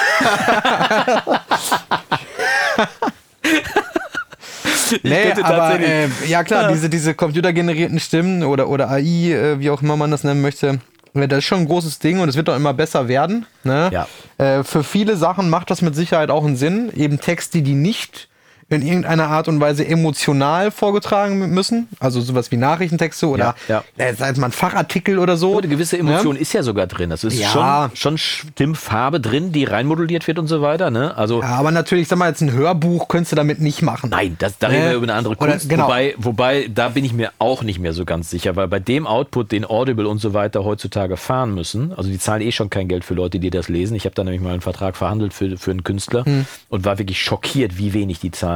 nee, aber äh, ja klar, diese, diese computergenerierten Stimmen oder, oder AI, äh, wie auch immer man das nennen möchte, äh, das ist schon ein großes Ding und es wird doch immer besser werden. Ne? Ja. Äh, für viele Sachen macht das mit Sicherheit auch einen Sinn. Eben Texte, die nicht in irgendeiner Art und Weise emotional vorgetragen müssen. Also sowas wie Nachrichtentexte oder ja, ja. Äh, mal ein Fachartikel oder so. eine gewisse Emotion ja. ist ja sogar drin. Das ist ja. schon, schon Stimmfarbe drin, die reinmoduliert wird und so weiter. Ne? Also ja, aber natürlich, sag mal, jetzt ein Hörbuch könntest du damit nicht machen. Nein, das, da reden wir über eine andere Kunst. Oder, genau. wobei, wobei, da bin ich mir auch nicht mehr so ganz sicher, weil bei dem Output, den Audible und so weiter heutzutage fahren müssen, also die zahlen eh schon kein Geld für Leute, die das lesen. Ich habe da nämlich mal einen Vertrag verhandelt für, für einen Künstler hm. und war wirklich schockiert, wie wenig die zahlen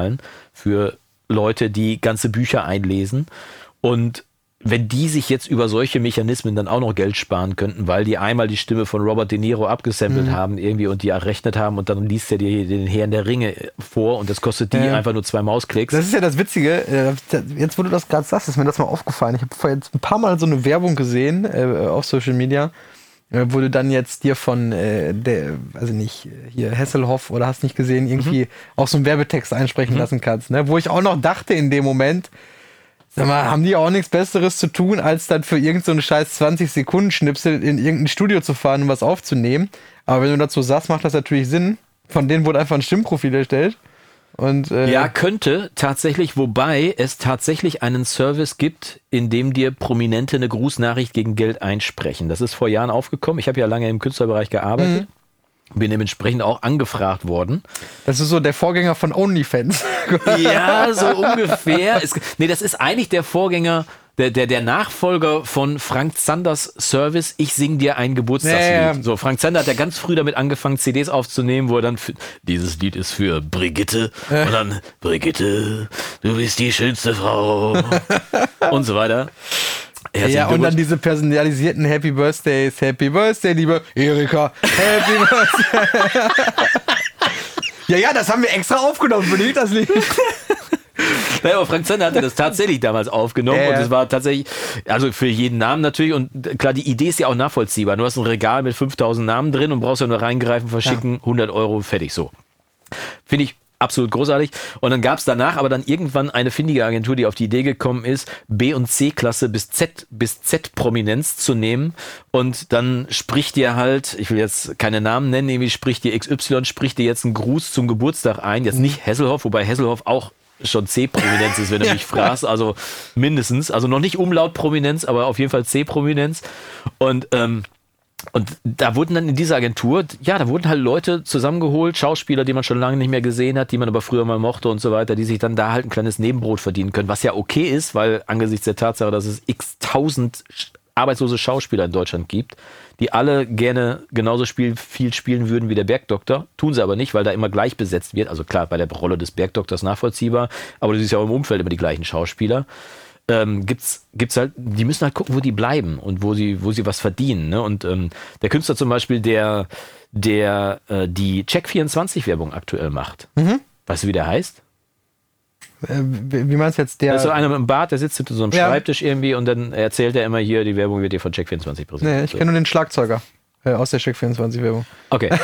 für Leute, die ganze Bücher einlesen. Und wenn die sich jetzt über solche Mechanismen dann auch noch Geld sparen könnten, weil die einmal die Stimme von Robert De Niro abgesampelt mhm. haben irgendwie und die errechnet haben und dann liest er dir den Herrn der Ringe vor und das kostet die ja. einfach nur zwei Mausklicks. Das ist ja das Witzige. Äh, jetzt, wo du das gerade sagst, ist mir das mal aufgefallen. Ich habe vor jetzt ein paar Mal so eine Werbung gesehen äh, auf Social Media äh, wo du dann jetzt dir von äh, der, also nicht hier Hesselhoff oder hast nicht gesehen, irgendwie mhm. auch so einen Werbetext einsprechen mhm. lassen kannst. Ne? Wo ich auch noch dachte in dem Moment, sag mal, haben die auch nichts Besseres zu tun, als dann für irgendeine so scheiß 20 Sekunden Schnipsel in irgendein Studio zu fahren und was aufzunehmen. Aber wenn du dazu sagst, macht das natürlich Sinn. Von denen wurde einfach ein Stimmprofil erstellt. Und, äh ja, könnte tatsächlich, wobei es tatsächlich einen Service gibt, in dem dir Prominente eine Grußnachricht gegen Geld einsprechen. Das ist vor Jahren aufgekommen. Ich habe ja lange im Künstlerbereich gearbeitet. Mhm bin dementsprechend auch angefragt worden. Das ist so der Vorgänger von OnlyFans. ja, so ungefähr. Es, nee, das ist eigentlich der Vorgänger der, der, der Nachfolger von Frank Zanders Service, ich sing dir ein Geburtstagslied. Ja, So, Frank Zander hat ja ganz früh damit angefangen, CDs aufzunehmen, wo er dann, für, dieses Lied ist für Brigitte und dann, Brigitte, du bist die schönste Frau und so weiter. Ja, und dann diese personalisierten Happy Birthdays. Happy Birthday, liebe Erika. Happy Birthday. ja, ja, das haben wir extra aufgenommen für dich, das Lied. Naja, aber Frank Zander hatte das tatsächlich damals aufgenommen äh. und es war tatsächlich, also für jeden Namen natürlich und klar, die Idee ist ja auch nachvollziehbar. Du hast ein Regal mit 5000 Namen drin und brauchst ja nur reingreifen, verschicken, ja. 100 Euro, fertig so. Finde ich absolut großartig. Und dann gab es danach aber dann irgendwann eine findige Agentur, die auf die Idee gekommen ist, B- und C-Klasse bis Z bis Z-Prominenz zu nehmen. Und dann spricht dir halt, ich will jetzt keine Namen nennen, nämlich spricht dir XY, spricht dir jetzt einen Gruß zum Geburtstag ein. Jetzt nicht Hesselhoff, wobei Hesselhoff auch schon C-Prominenz ist, wenn du mich fragst. Also mindestens. Also noch nicht Umlaut-Prominenz, aber auf jeden Fall C-Prominenz. Und ähm, und da wurden dann in dieser Agentur, ja, da wurden halt Leute zusammengeholt, Schauspieler, die man schon lange nicht mehr gesehen hat, die man aber früher mal mochte und so weiter, die sich dann da halt ein kleines Nebenbrot verdienen können, was ja okay ist, weil angesichts der Tatsache, dass es x tausend arbeitslose Schauspieler in Deutschland gibt, die alle gerne genauso spiel, viel spielen würden wie der Bergdoktor. Tun sie aber nicht, weil da immer gleich besetzt wird. Also klar, bei der Rolle des Bergdoktors nachvollziehbar, aber du siehst ja auch im Umfeld immer die gleichen Schauspieler. Ähm, gibt's gibt's halt, die müssen halt gucken, wo die bleiben und wo sie wo sie was verdienen. Ne? Und ähm, der Künstler zum Beispiel, der der äh, die Check 24 Werbung aktuell macht, mhm. weißt du, wie der heißt? Äh, wie meinst du jetzt der? Das ist so einer mit dem Bart, der sitzt hinter so einem ja. Schreibtisch irgendwie und dann erzählt er immer hier, die Werbung wird dir von Check24 präsentiert. Nee, ich kenne nur den Schlagzeuger äh, aus der Check24 Werbung. Okay.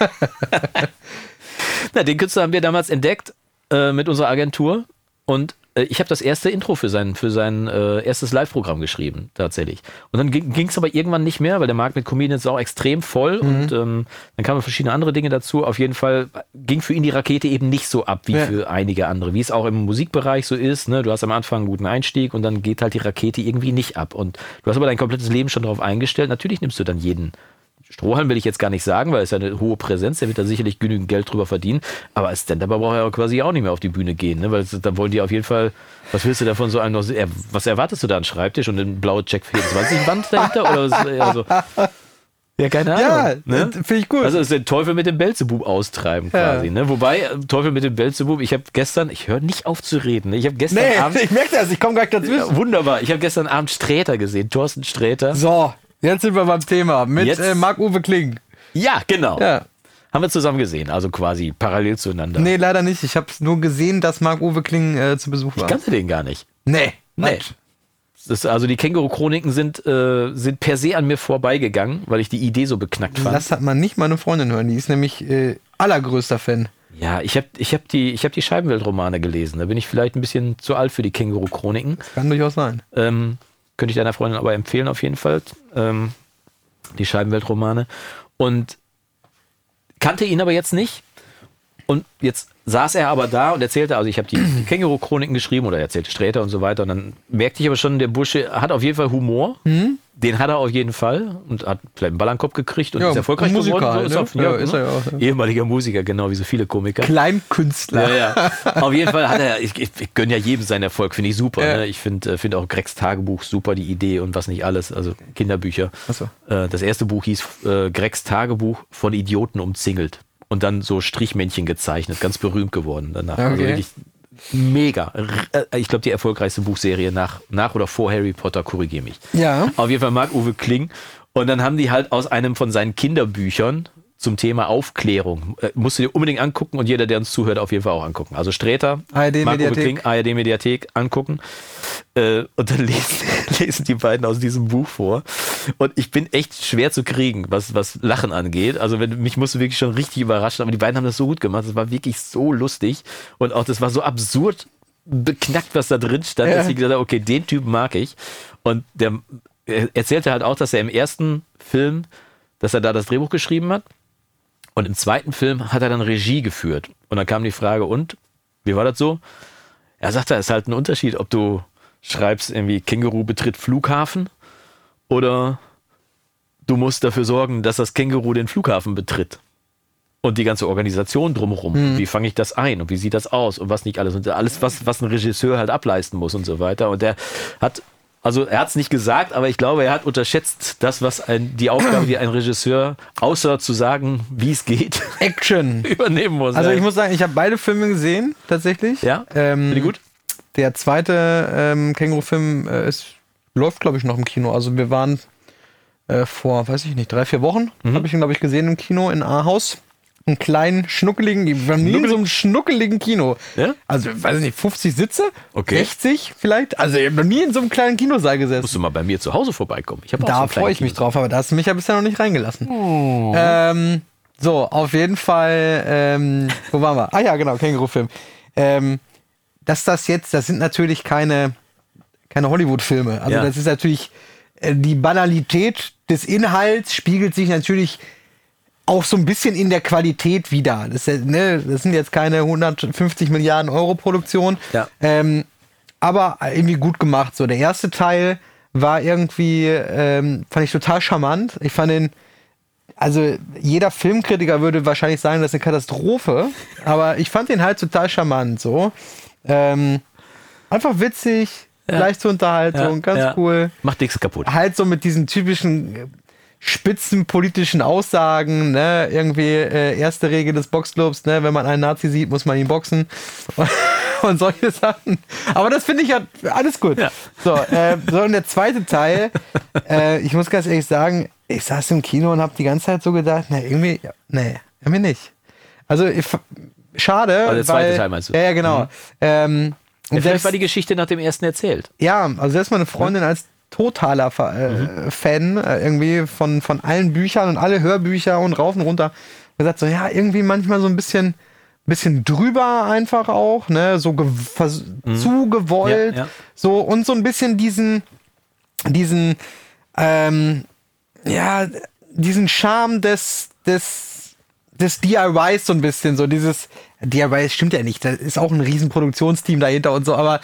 Na, den Künstler haben wir damals entdeckt äh, mit unserer Agentur und ich habe das erste Intro für sein, für sein äh, erstes Live-Programm geschrieben, tatsächlich. Und dann ging es aber irgendwann nicht mehr, weil der Markt mit Comedians ist auch extrem voll mhm. und ähm, dann kamen verschiedene andere Dinge dazu. Auf jeden Fall ging für ihn die Rakete eben nicht so ab wie ja. für einige andere, wie es auch im Musikbereich so ist. Ne? Du hast am Anfang einen guten Einstieg und dann geht halt die Rakete irgendwie nicht ab. Und du hast aber dein komplettes Leben schon darauf eingestellt. Natürlich nimmst du dann jeden Strohhalm will ich jetzt gar nicht sagen, weil es ja eine hohe Präsenz, der wird da sicherlich genügend Geld drüber verdienen. Aber als Stand-Upper braucht er ja quasi auch nicht mehr auf die Bühne gehen, ne? weil da wollen die auf jeden Fall, was willst du davon so einem noch, was erwartest du da, einen Schreibtisch und eine blaue Check 24 Wand dahinter? Oder was, also, ja, keine Ahnung. Ja, ne? finde ich gut. Also ist der Teufel mit dem Belzebub austreiben quasi. Ja. Ne? Wobei, äh, Teufel mit dem Belzebub, ich habe gestern, ich höre nicht auf zu reden. Ne? Ich habe gestern nee, Abend. Ich merke das, ich komme gleich dazwischen. Ja, wunderbar. Ich habe gestern Abend Sträter gesehen, Thorsten Sträter. So, jetzt sind wir beim Thema mit äh, Marc-Uwe Kling. Ja, genau. Ja. Haben wir zusammen gesehen, also quasi parallel zueinander. Nee, leider nicht. Ich habe nur gesehen, dass Marc-Uwe Kling äh, zu Besuch war. Ich kannte den gar nicht. Nee. Nee. Das, also die Känguru-Chroniken sind, äh, sind per se an mir vorbeigegangen, weil ich die Idee so beknackt fand. Das hat man nicht meine Freundin hören. Die ist nämlich äh, allergrößter Fan. Ja, ich habe ich hab die, hab die Scheibenweltromane gelesen. Da bin ich vielleicht ein bisschen zu alt für die Känguru-Chroniken. Kann durchaus sein. Ähm, könnte ich deiner Freundin aber empfehlen, auf jeden Fall. Ähm, die Scheibenweltromane und kannte ihn aber jetzt nicht. Und jetzt saß er aber da und erzählte, also ich habe die Känguru-Chroniken geschrieben oder erzählte Sträter und so weiter. Und dann merkte ich aber schon, der Bursche hat auf jeden Fall Humor. Mhm. Den hat er auf jeden Fall und hat vielleicht einen Ball an den Kopf gekriegt und ja, ist erfolgreich Musiker, geworden. So, ist, ne? ja, ja, ist er ja auch. Ja. Ehemaliger Musiker, genau wie so viele Komiker. Kleinkünstler. Ja, ja. Auf jeden Fall hat er, ich, ich, ich gönne ja jedem seinen Erfolg, finde ich super. Ne? Ich finde äh, find auch Gregs Tagebuch super, die Idee und was nicht alles, also Kinderbücher. So. Äh, das erste Buch hieß äh, Gregs Tagebuch von Idioten umzingelt und dann so Strichmännchen gezeichnet, ganz berühmt geworden danach. Also okay. Also mega. Äh, ich glaube, die erfolgreichste Buchserie nach, nach oder vor Harry Potter, korrigiere mich. Ja. Auf jeden Fall Marc-Uwe Kling. Und dann haben die halt aus einem von seinen Kinderbüchern zum Thema Aufklärung. Äh, musst du dir unbedingt angucken und jeder, der uns zuhört, auf jeden Fall auch angucken. Also Sträter, ARD Mediathek. ARD Mediathek angucken. Äh, und dann lesen, lesen die beiden aus diesem Buch vor. Und ich bin echt schwer zu kriegen, was, was Lachen angeht. Also wenn, mich musste wirklich schon richtig überraschen, aber die beiden haben das so gut gemacht. Das war wirklich so lustig. Und auch das war so absurd beknackt, was da drin stand, ja. dass ich gesagt habe, okay, den Typen mag ich. Und der erzählte halt auch, dass er im ersten Film, dass er da das Drehbuch geschrieben hat Und im zweiten Film hat er dann Regie geführt. Und dann kam die Frage, und? Wie war das so? Er sagte, es ist halt ein Unterschied, ob du schreibst irgendwie Känguru betritt Flughafen oder du musst dafür sorgen, dass das Känguru den Flughafen betritt. Und die ganze Organisation drumherum. Mhm. Wie fange ich das ein und wie sieht das aus und was nicht alles. Und alles, was, was ein Regisseur halt ableisten muss und so weiter. Und der hat also er hat es nicht gesagt, aber ich glaube, er hat unterschätzt das, was ein, die Aufgabe, die ein Regisseur, außer zu sagen, wie es geht, Action übernehmen muss. Also ich muss sagen, ich habe beide Filme gesehen, tatsächlich. Ja, ähm, Finde gut. Der zweite ähm, Känguru-Film äh, läuft, glaube ich, noch im Kino. Also wir waren äh, vor, weiß ich nicht, drei, vier Wochen, mhm. habe ich ihn, glaube ich, gesehen im Kino in Ahaus einen kleinen, schnuckeligen, wir waren nie in so einem schnuckeligen Kino. Ja? Also, weiß ich nicht, 50 Sitze? Okay. 60 vielleicht? Also, ich habe noch nie in so einem kleinen Kinosaal gesessen. Musst du mal bei mir zu Hause vorbeikommen. Ich da so freue ich mich drauf, aber da hast du mich ja bisher noch nicht reingelassen. Oh. Ähm, so, auf jeden Fall, ähm, wo waren wir? Ah ja, genau, Känguru-Film. Ähm, dass das jetzt, das sind natürlich keine, keine Hollywood-Filme. Also, ja. das ist natürlich, äh, die Banalität des Inhalts spiegelt sich natürlich auch so ein bisschen in der Qualität wieder. Das, ne, das sind jetzt keine 150 Milliarden Euro Produktion. Ja. Ähm, aber irgendwie gut gemacht. So, der erste Teil war irgendwie, ähm, fand ich total charmant. Ich fand den, also jeder Filmkritiker würde wahrscheinlich sagen, das ist eine Katastrophe. aber ich fand den halt total charmant. So. Ähm, einfach witzig, ja. leicht zur Unterhaltung, ja, ganz ja. cool. Macht nichts kaputt. Halt so mit diesen typischen spitzenpolitischen Aussagen, ne, irgendwie äh, erste Regel des Boxclubs, ne, wenn man einen Nazi sieht, muss man ihn boxen und solche Sachen. Aber das finde ich ja alles gut. Ja. So, äh, so und der zweite Teil, äh, ich muss ganz ehrlich sagen, ich saß im Kino und habe die ganze Zeit so gedacht, ne, irgendwie, ja, nee, irgendwie nicht. Also ich, schade. Also der zweite weil, Teil meinst du? Ja, ja genau. Mhm. Ähm, ja, vielleicht war die Geschichte nach dem ersten erzählt. Ja, also selbst meine Freundin als totaler äh, mhm. Fan äh, irgendwie von, von allen Büchern und alle Hörbücher und rauf und runter. Gesagt so, ja, irgendwie manchmal so ein bisschen, bisschen drüber einfach auch, ne, so mhm. zu gewollt, ja, ja. so und so ein bisschen diesen, diesen, ähm, ja, diesen Charme des, des, des DIYs so ein bisschen, so dieses, DIY stimmt ja nicht, da ist auch ein riesen Produktionsteam dahinter und so, aber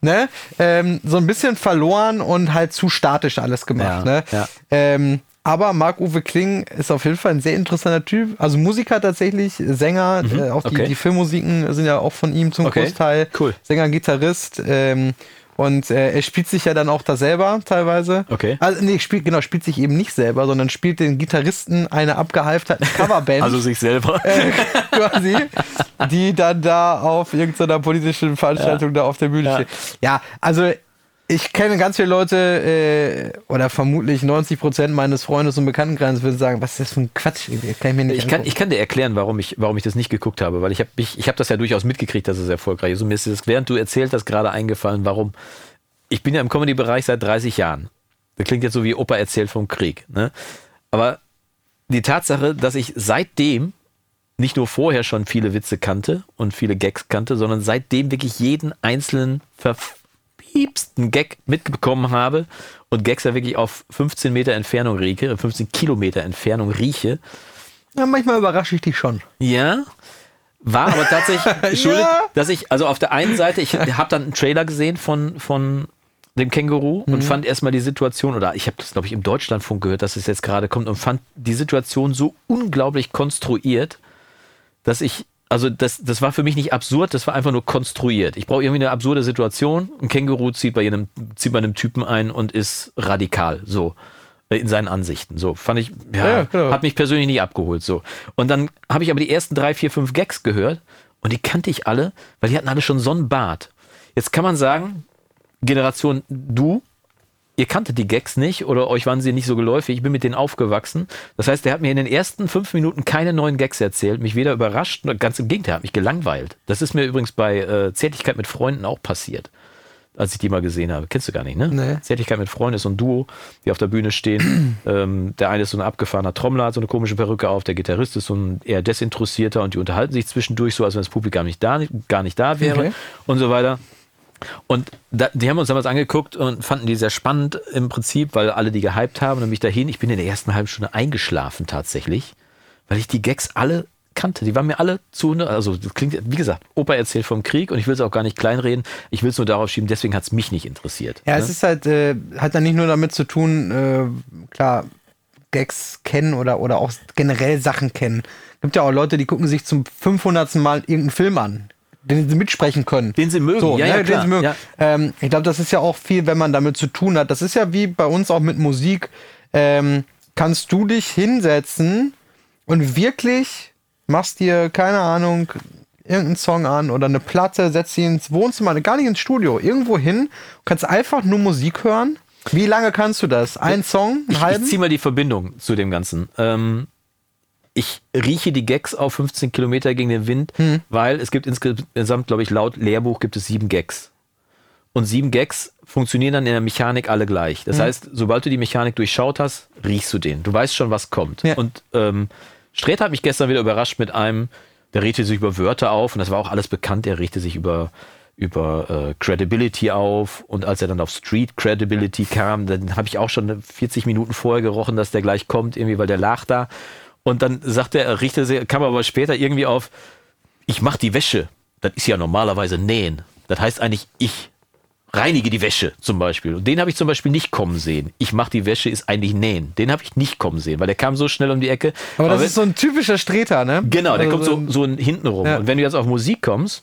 ne, ähm, so ein bisschen verloren und halt zu statisch alles gemacht. Ja, ne? Ja. Ähm, aber Marc-Uwe Kling ist auf jeden Fall ein sehr interessanter Typ. Also Musiker tatsächlich, Sänger, mhm, äh, auch die, okay. die Filmmusiken sind ja auch von ihm zum okay, Großteil. Cool. Sänger, Gitarrist. Ähm, und äh, er spielt sich ja dann auch da selber teilweise. Okay. Also, nee, spielt, genau, spielt sich eben nicht selber, sondern spielt den Gitarristen einer abgehalfterten Coverband. also sich selber. Äh, quasi. die dann da auf irgendeiner politischen Veranstaltung ja. da auf der Bühne ja. steht. Ja, also ich kenne ganz viele Leute äh, oder vermutlich 90 Prozent meines Freundes- und Bekanntenkreises würden sagen, was ist das für ein Quatsch? Kann ich, mir nicht ich, kann, ich kann dir erklären, warum ich, warum ich das nicht geguckt habe, weil ich habe ich, ich hab das ja durchaus mitgekriegt, dass es erfolgreich ist. Und mir ist das, während du erzählt hast, gerade eingefallen, warum. Ich bin ja im Comedy-Bereich seit 30 Jahren. Das klingt jetzt so wie Opa erzählt vom Krieg. Ne? Aber die Tatsache, dass ich seitdem nicht nur vorher schon viele Witze kannte und viele Gags kannte, sondern seitdem wirklich jeden einzelnen Ver liebsten Gag mitbekommen habe und Gags ja wirklich auf 15 Meter Entfernung rieche, 15 Kilometer Entfernung rieche. Ja, manchmal überrasche ich dich schon. Ja. War aber tatsächlich schuldig, ja. dass ich, also auf der einen Seite, ich habe dann einen Trailer gesehen von, von dem Känguru mhm. und fand erstmal die Situation, oder ich habe das, glaube ich, im Deutschlandfunk gehört, dass es jetzt gerade kommt und fand die Situation so unglaublich konstruiert, dass ich also das, das war für mich nicht absurd, das war einfach nur konstruiert. Ich brauche irgendwie eine absurde Situation. Ein Känguru zieht bei jedem, zieht bei einem Typen ein und ist radikal, so äh, in seinen Ansichten. So fand ich, ja, ja hat mich persönlich nie abgeholt. So und dann habe ich aber die ersten drei, vier, fünf Gags gehört und die kannte ich alle, weil die hatten alle schon so einen Bart. Jetzt kann man sagen, Generation du, ihr kanntet die Gags nicht oder euch waren sie nicht so geläufig. Ich bin mit denen aufgewachsen. Das heißt, der hat mir in den ersten fünf Minuten keine neuen Gags erzählt, mich weder überrascht, ganz im Gegenteil, hat mich gelangweilt. Das ist mir übrigens bei äh, Zärtlichkeit mit Freunden auch passiert, als ich die mal gesehen habe. Kennst du gar nicht, ne? Nee. Zärtlichkeit mit Freunden ist so ein Duo, die auf der Bühne stehen. ähm, der eine ist so ein abgefahrener Trommler, hat so eine komische Perücke auf. Der Gitarrist ist so ein eher desinteressierter und die unterhalten sich zwischendurch so, als wenn das Publikum nicht da, gar nicht da wäre okay. und so weiter. Und da, die haben uns damals angeguckt und fanden die sehr spannend im Prinzip, weil alle die gehypt haben und mich dahin. Ich bin in der ersten halben Stunde eingeschlafen tatsächlich, weil ich die Gags alle kannte. Die waren mir alle zu, also das klingt, wie gesagt, Opa erzählt vom Krieg und ich will es auch gar nicht kleinreden. Ich will es nur darauf schieben, deswegen hat es mich nicht interessiert. Ja, ne? es ist halt, äh, hat dann nicht nur damit zu tun, äh, klar, Gags kennen oder, oder auch generell Sachen kennen. Gibt ja auch Leute, die gucken sich zum 500. Mal irgendeinen Film an, den sie mitsprechen können. Den sie mögen, so, ja, ne, ja, den klar. sie mögen. Ja. Ähm, ich glaube, das ist ja auch viel, wenn man damit zu tun hat. Das ist ja wie bei uns auch mit Musik. Ähm, kannst du dich hinsetzen und wirklich machst dir, keine Ahnung, irgendeinen Song an oder eine Platte, setzt sie ins Wohnzimmer, gar nicht ins Studio, irgendwo hin, kannst einfach nur Musik hören. Wie lange kannst du das? Ein Song, einen Ich, ich ziehe mal die Verbindung zu dem Ganzen. Ähm, ich rieche die Gags auf 15 Kilometer gegen den Wind, Hm. weil es gibt insgesamt, glaube ich, laut Lehrbuch gibt es sieben Gags. Und sieben Gags funktionieren dann in der Mechanik alle gleich. Hm. Das heißt, sobald du die Mechanik durchschaut hast, riechst du den. Du weißt schon, was kommt. Ja. Und ähm, Sträter hat mich gestern wieder überrascht mit einem, der regte sich über Wörter auf und das war auch alles bekannt. Er regte sich über, über äh, Credibility auf und als er dann auf Street Credibility kam, dann habe ich auch schon 40 Minuten vorher gerochen, dass der gleich kommt, irgendwie, weil der lag da. Und dann sagte er, er richtete sich, kam aber später irgendwie auf, ich mache die Wäsche. Das ist ja normalerweise nähen. Das heißt eigentlich, ich reinige die Wäsche zum Beispiel. Und den habe ich zum Beispiel nicht kommen sehen. Ich mache die Wäsche ist eigentlich nähen. Den habe ich nicht kommen sehen, weil der kam so schnell um die Ecke. Aber das wenn- ist so ein typischer Streter, ne? Genau, der Also kommt so, so hinten rum. Ja. Und wenn du jetzt auf Musik kommst,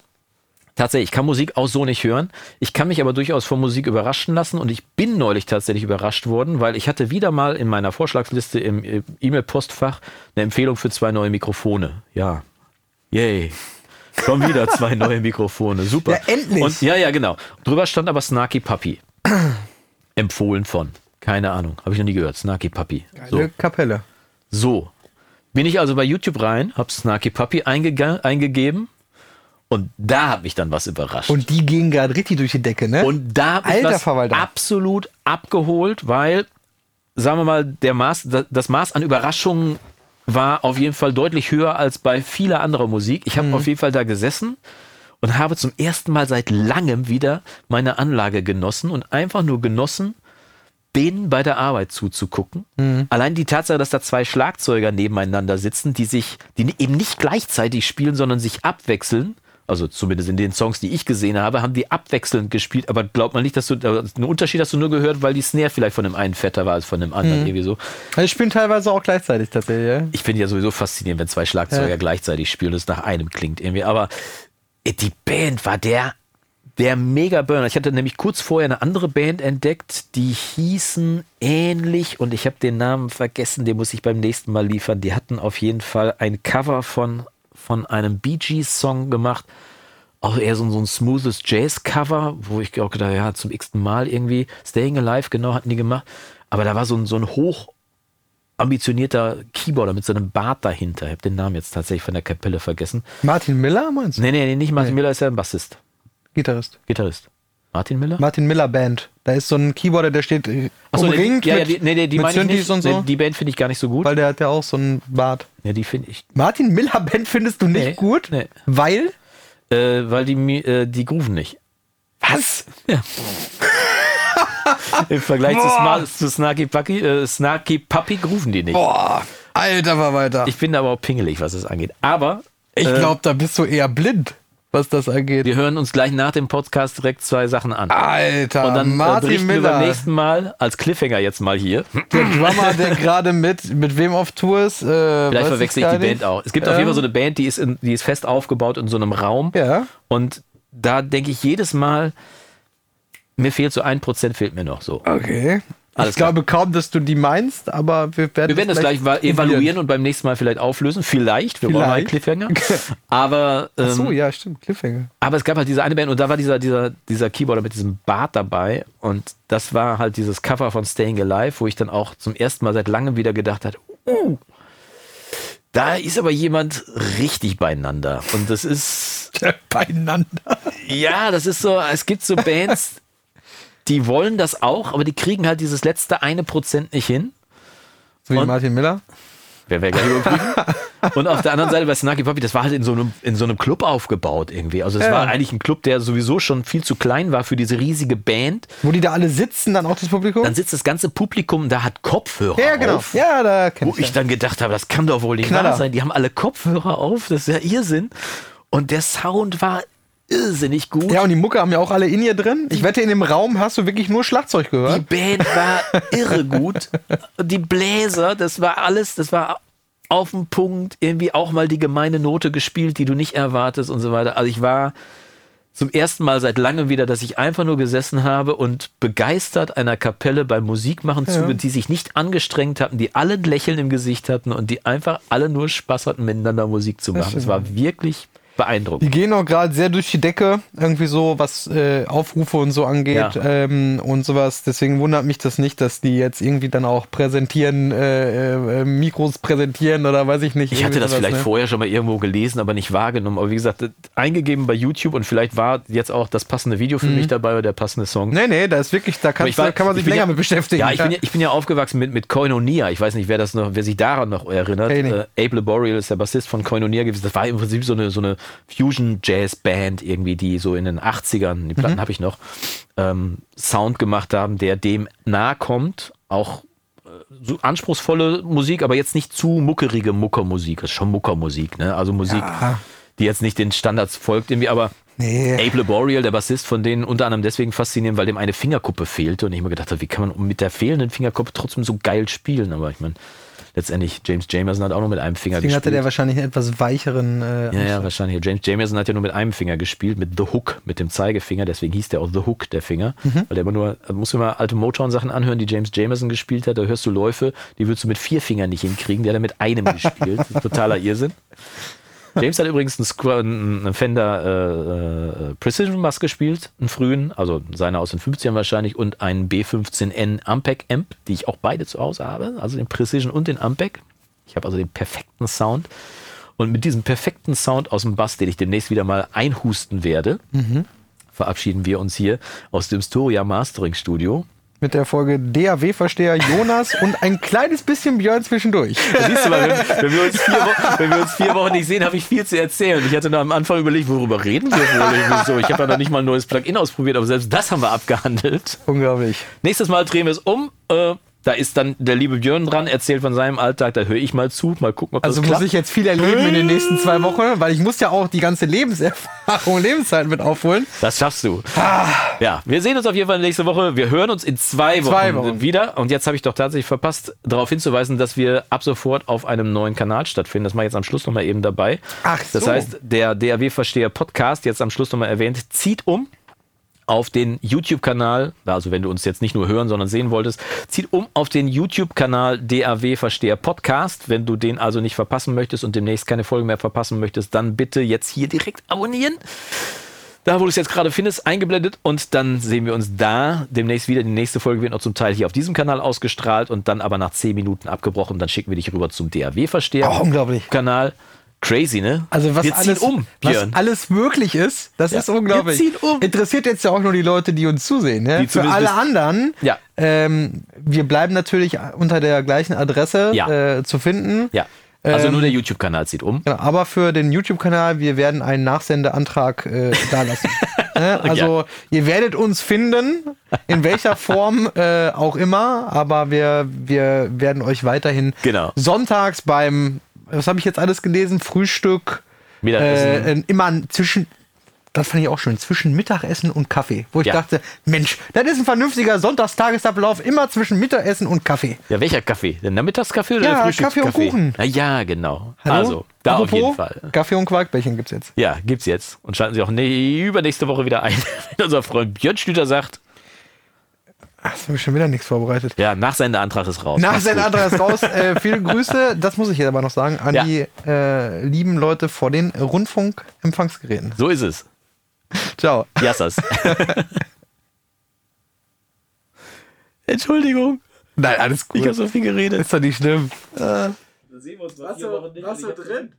tatsächlich, ich kann Musik auch so nicht hören. Ich kann mich aber durchaus von Musik überraschen lassen und ich bin neulich tatsächlich überrascht worden, weil ich hatte wieder mal in meiner Vorschlagsliste im E-Mail-Postfach eine Empfehlung für zwei neue Mikrofone. Ja. Yay. Schon wieder zwei neue Mikrofone. Super. Ja, endlich. Und, ja, ja, genau. Drüber stand aber Snarky Puppy. Empfohlen von. Keine Ahnung. Habe ich noch nie gehört. Snarky Puppy. So. Eine Kapelle. So. Bin ich also bei YouTube rein, hab Snarky Puppy eingegeben und da hat mich dann was überrascht. Und die gehen gerade richtig durch die Decke, ne? Und da hat mich Alter was Verwalter. absolut abgeholt, weil, sagen wir mal, der Maß, da- das Maß an Überraschungen war auf jeden Fall deutlich höher als bei vieler anderer Musik. Ich habe Mhm. auf jeden Fall da gesessen und habe zum ersten Mal seit langem wieder meine Anlage genossen und einfach nur genossen, denen bei der Arbeit zuzugucken. Mhm. Allein die Tatsache, dass da zwei Schlagzeuger nebeneinander sitzen, die sich, die eben nicht gleichzeitig spielen, sondern sich abwechseln. Also zumindest in den Songs, die ich gesehen habe, haben die abwechselnd gespielt. Aber glaubt man nicht, dass du einen Unterschied hast du nur gehört, weil die Snare vielleicht von dem einen fetter war als von dem Mhm. anderen irgendwie so. Die spielen teilweise auch gleichzeitig tatsächlich, ja? Ich finde ja sowieso faszinierend, wenn zwei Schlagzeuger Ja. gleichzeitig spielen und es nach einem klingt irgendwie. Aber äh, die Band war der, der Mega-Burner. Ich hatte nämlich kurz vorher eine andere Band entdeckt, die hießen ähnlich und ich habe den Namen vergessen, den muss ich beim nächsten Mal liefern. Die hatten auf jeden Fall ein Cover von, von einem Bee Gees-Song gemacht. Auch eher so, ein- so ein smoothes Jazz-Cover, wo ich auch gedacht, ja, zum x-ten Mal irgendwie. Staying Alive, genau, hatten die gemacht. Aber da war so ein, so ein hoch ambitionierter Keyboarder mit seinem Bart dahinter. Ich habe den Namen jetzt tatsächlich von der Kapelle vergessen. Martin Miller, meinst du? Nee, nee, nee, nicht Martin Miller ist ja ein Bassist, Gitarrist. Gitarrist. Martin Miller? Martin Miller Band. Da ist so ein Keyboarder, der steht äh, Achso, umringt die, ja, ja, die, nee, nee, die mit ich Synthes und so. Nee, die Band finde ich gar nicht so gut. weil der hat ja auch so einen Bart. ja, die finde ich. Martin Miller Band findest du nicht Nee, gut? nee. Weil? Äh, weil die, äh, die grooven nicht. Was? Im Vergleich zu, Boah. Zu Snarky, Puppy, äh, Snarky Puppy grooven die nicht. Boah, alter Verwalter. Ich, Ich bin aber auch pingelig, was das angeht. Aber äh, glaube, da bist du eher blind, was das angeht. wir hören uns gleich nach dem Podcast direkt zwei Sachen an. Alter, Und dann äh, Martin berichten wir beim Miller. nächsten Mal als Cliffhanger jetzt mal hier. Der Drummer, der gerade mit, mit wem auf Tour ist. Äh, Vielleicht verwechsel ich die nicht. Band auch. Es gibt auf Ähm, jeden Fall so eine Band, die ist, in, die ist fest aufgebaut in so einem Raum. Ja. Und da denke ich jedes Mal, mir fehlt so ein Prozent, fehlt mir noch so. Okay. Alles ich glaube kaum, dass du die meinst, aber wir werden, Wir werden das gleich evaluieren und beim nächsten Mal vielleicht auflösen. Vielleicht, wir brauchen einen Vielleicht. Cliffhanger. Aber, ähm, Ach so, ja, stimmt, Cliffhanger. aber es gab halt diese eine Band und da war dieser, dieser, dieser Keyboarder mit diesem Bart dabei und das war halt dieses Cover von Staying Alive, wo ich dann auch zum ersten Mal seit langem wieder gedacht habe, uh, da ist aber jemand richtig beieinander. Und das ist, Beieinander. ja, das ist so, es gibt so Bands, die wollen das auch, aber die kriegen halt dieses letzte eine Prozent nicht hin. So wie Und- Martin Miller. Wer wäre gleich und auf der anderen Seite bei Snarky Puppy, das war halt in so einem, in so einem Club aufgebaut irgendwie. Also es ja. war eigentlich ein Club, der sowieso schon viel zu klein war für diese riesige Band. Wo die da alle sitzen, dann auch das Publikum? Dann sitzt das ganze Publikum, da hat Kopfhörer ja, genau. auf. Ja, da Wo ich dann gedacht habe, das kann doch wohl nicht wahr sein. Die haben alle Kopfhörer auf, das ist ja Irrsinn. Und der Sound war irrsinnig gut. Ja, und die Mucke haben ja auch alle in ihr drin. Ich wette, in dem Raum hast du wirklich nur Schlagzeug gehört. Die Band war irre gut. Die Bläser, das war alles, das war auf den Punkt, irgendwie auch mal die gemeine Note gespielt, die du nicht erwartest und so weiter. Also ich war zum ersten Mal seit langem wieder, dass ich einfach nur gesessen habe und begeistert einer Kapelle beim Musikmachen ja. zu, die sich nicht angestrengt hatten, die alle ein Lächeln im Gesicht hatten und die einfach alle nur Spaß hatten, miteinander Musik zu machen. Es war wirklich beeindruckend. Die gehen auch gerade sehr durch die Decke, irgendwie so, was äh, Aufrufe und so angeht ja. ähm, und sowas. Deswegen wundert mich das nicht, dass die jetzt irgendwie dann auch präsentieren, äh, äh, Mikros präsentieren oder weiß ich nicht. Ich hatte das sowas, vielleicht ne? vorher schon mal irgendwo gelesen, aber nicht wahrgenommen. Aber wie gesagt, eingegeben bei YouTube und vielleicht war jetzt auch das passende Video für mhm. mich dabei oder der passende Song. Nee, nee, da ist wirklich, da, kannst, war, da kann man sich länger ja, mit beschäftigen. Ja, ich, Bin ja, ich bin ja aufgewachsen mit, mit Koinonia. Ich weiß nicht, wer das noch, wer sich daran noch erinnert. Hey, äh, Abe Laboriel ist der Bassist von Koinonia gewesen. Das war im Prinzip so eine, so eine Fusion Jazz-Band irgendwie, die so in den 80ern, die Platten mhm. habe ich noch, ähm, Sound gemacht haben, der dem nahe kommt. Auch äh, so anspruchsvolle Musik, aber jetzt nicht zu muckerige Muckermusik. Das ist schon Muckermusik, ne? Also Musik, ja. die jetzt nicht den Standards folgt irgendwie, aber Nee. Abe Laboriel, der Bassist von denen, unter anderem deswegen faszinieren, weil dem eine Fingerkuppe fehlte und ich mir gedacht habe, wie kann man mit der fehlenden Fingerkuppe trotzdem so geil spielen? Aber ich meine, letztendlich James Jamerson hat auch nur mit einem Finger Deswegen gespielt. hatte der wahrscheinlich einen etwas weicheren. Äh, ja, ja, wahrscheinlich. James Jamerson hat ja nur mit einem Finger gespielt, mit The Hook, mit dem Zeigefinger. Deswegen hieß der auch The Hook, der Finger. Mhm. Weil der immer nur, da musst du mal alte Motown-Sachen anhören, die James Jamerson gespielt hat. Da hörst du Läufe, die würdest du mit vier Fingern nicht hinkriegen. Der hat mit einem gespielt. Totaler Irrsinn. James hat übrigens einen, einen Fender äh, äh, Precision Bass gespielt, einen frühen, also seiner aus den 50ern wahrscheinlich, und einen B15N Ampeg Amp, die ich auch beide zu Hause habe, also den Precision und den Ampeg. Ich habe also den perfekten Sound. Und mit diesem perfekten Sound aus dem Bass, den ich demnächst wieder mal einhusten werde, mhm. verabschieden wir uns hier aus dem Storia Mastering Studio mit der Folge DAW-Versteher Jonas und ein kleines bisschen Björn zwischendurch. siehst du mal, wenn, wenn, wir uns vier Wochen, wenn wir uns vier Wochen nicht sehen, habe ich viel zu erzählen. Ich hatte noch am Anfang überlegt, worüber reden wir wohl? So, ich habe ja noch nicht mal ein neues Plugin ausprobiert, aber selbst das haben wir abgehandelt. Unglaublich. Nächstes Mal drehen wir es um. Äh, da ist dann der liebe Björn dran, erzählt von seinem Alltag, da höre ich mal zu, mal gucken, ob das Also muss ich jetzt viel erleben in den nächsten zwei Wochen, weil ich muss ja auch die ganze Lebenserfahrung, Lebenszeit mit aufholen. Das schaffst du. Ah. Ja, wir sehen uns auf jeden Fall nächste Woche. Wir hören uns in zwei, zwei Wochen, Wochen, wieder. Und jetzt habe ich doch tatsächlich verpasst, darauf hinzuweisen, dass wir ab sofort auf einem neuen Kanal stattfinden. Das mache ich jetzt am Schluss nochmal eben dabei. Ach so. Das heißt, der DAW-Versteher Podcast, jetzt am Schluss nochmal erwähnt, zieht um auf den YouTube-Kanal, also wenn du uns jetzt nicht nur hören, sondern sehen wolltest, zieht um auf den YouTube-Kanal DAW Versteher Podcast. Wenn du den also nicht verpassen möchtest und demnächst keine Folge mehr verpassen möchtest, dann bitte jetzt hier direkt abonnieren. Da, wo du es jetzt gerade findest, eingeblendet und dann sehen wir uns da demnächst wieder. Die nächste Folge wird noch zum Teil hier auf diesem Kanal ausgestrahlt und dann aber nach 10 Minuten abgebrochen. Dann schicken wir dich rüber zum DAW-Versteher. Oh, unglaublich. Kanal. Crazy, ne? Also was, alles, um, was alles möglich ist, das ja. ist unglaublich. Wir ziehen um. Interessiert jetzt ja auch nur die Leute, die uns zusehen. Ne? Für alle anderen, ja. ähm, wir bleiben natürlich unter der gleichen Adresse ja. äh, zu finden. Ja. Also ähm, nur der YouTube-Kanal zieht um. Ja, aber für den YouTube-Kanal, wir werden einen Nachsendeantrag äh, da lassen. ne? Also ja. ihr werdet uns finden, in welcher Form äh, auch immer, aber wir, wir werden euch weiterhin genau. sonntags beim was habe ich jetzt alles gelesen? Frühstück. Mittagessen. Äh, immer zwischen, das fand ich auch schön, zwischen Mittagessen und Kaffee. Wo ich ja. dachte, Mensch, das ist ein vernünftiger Sonntagstagesablauf, immer zwischen Mittagessen und Kaffee. Ja, welcher Kaffee? Der Nachmittagskaffee oder ja, der Frühstückskaffee? Kaffee und Kuchen. Na ja, genau. Hallo? Also, da Apropos, auf jeden Fall. Kaffee und Quarkbällchen gibt's jetzt. Ja, gibt's jetzt. Und schalten Sie auch nee, übernächste Woche wieder ein, wenn unser Freund Björn Stüter sagt, Habe ich schon wieder nichts vorbereitet. Ja, Nachsendeantrag ist raus. Nachsendeantrag ist raus. Äh, viele Grüße, das muss ich jetzt aber noch sagen, an ja. die äh, lieben Leute vor den Rundfunkempfangsgeräten. So ist es. Ciao. Jassas. Entschuldigung. Nein, alles gut. Ich habe so viel geredet. Ist doch nicht schlimm. Äh, da sehen wir uns was, was, was, was drin?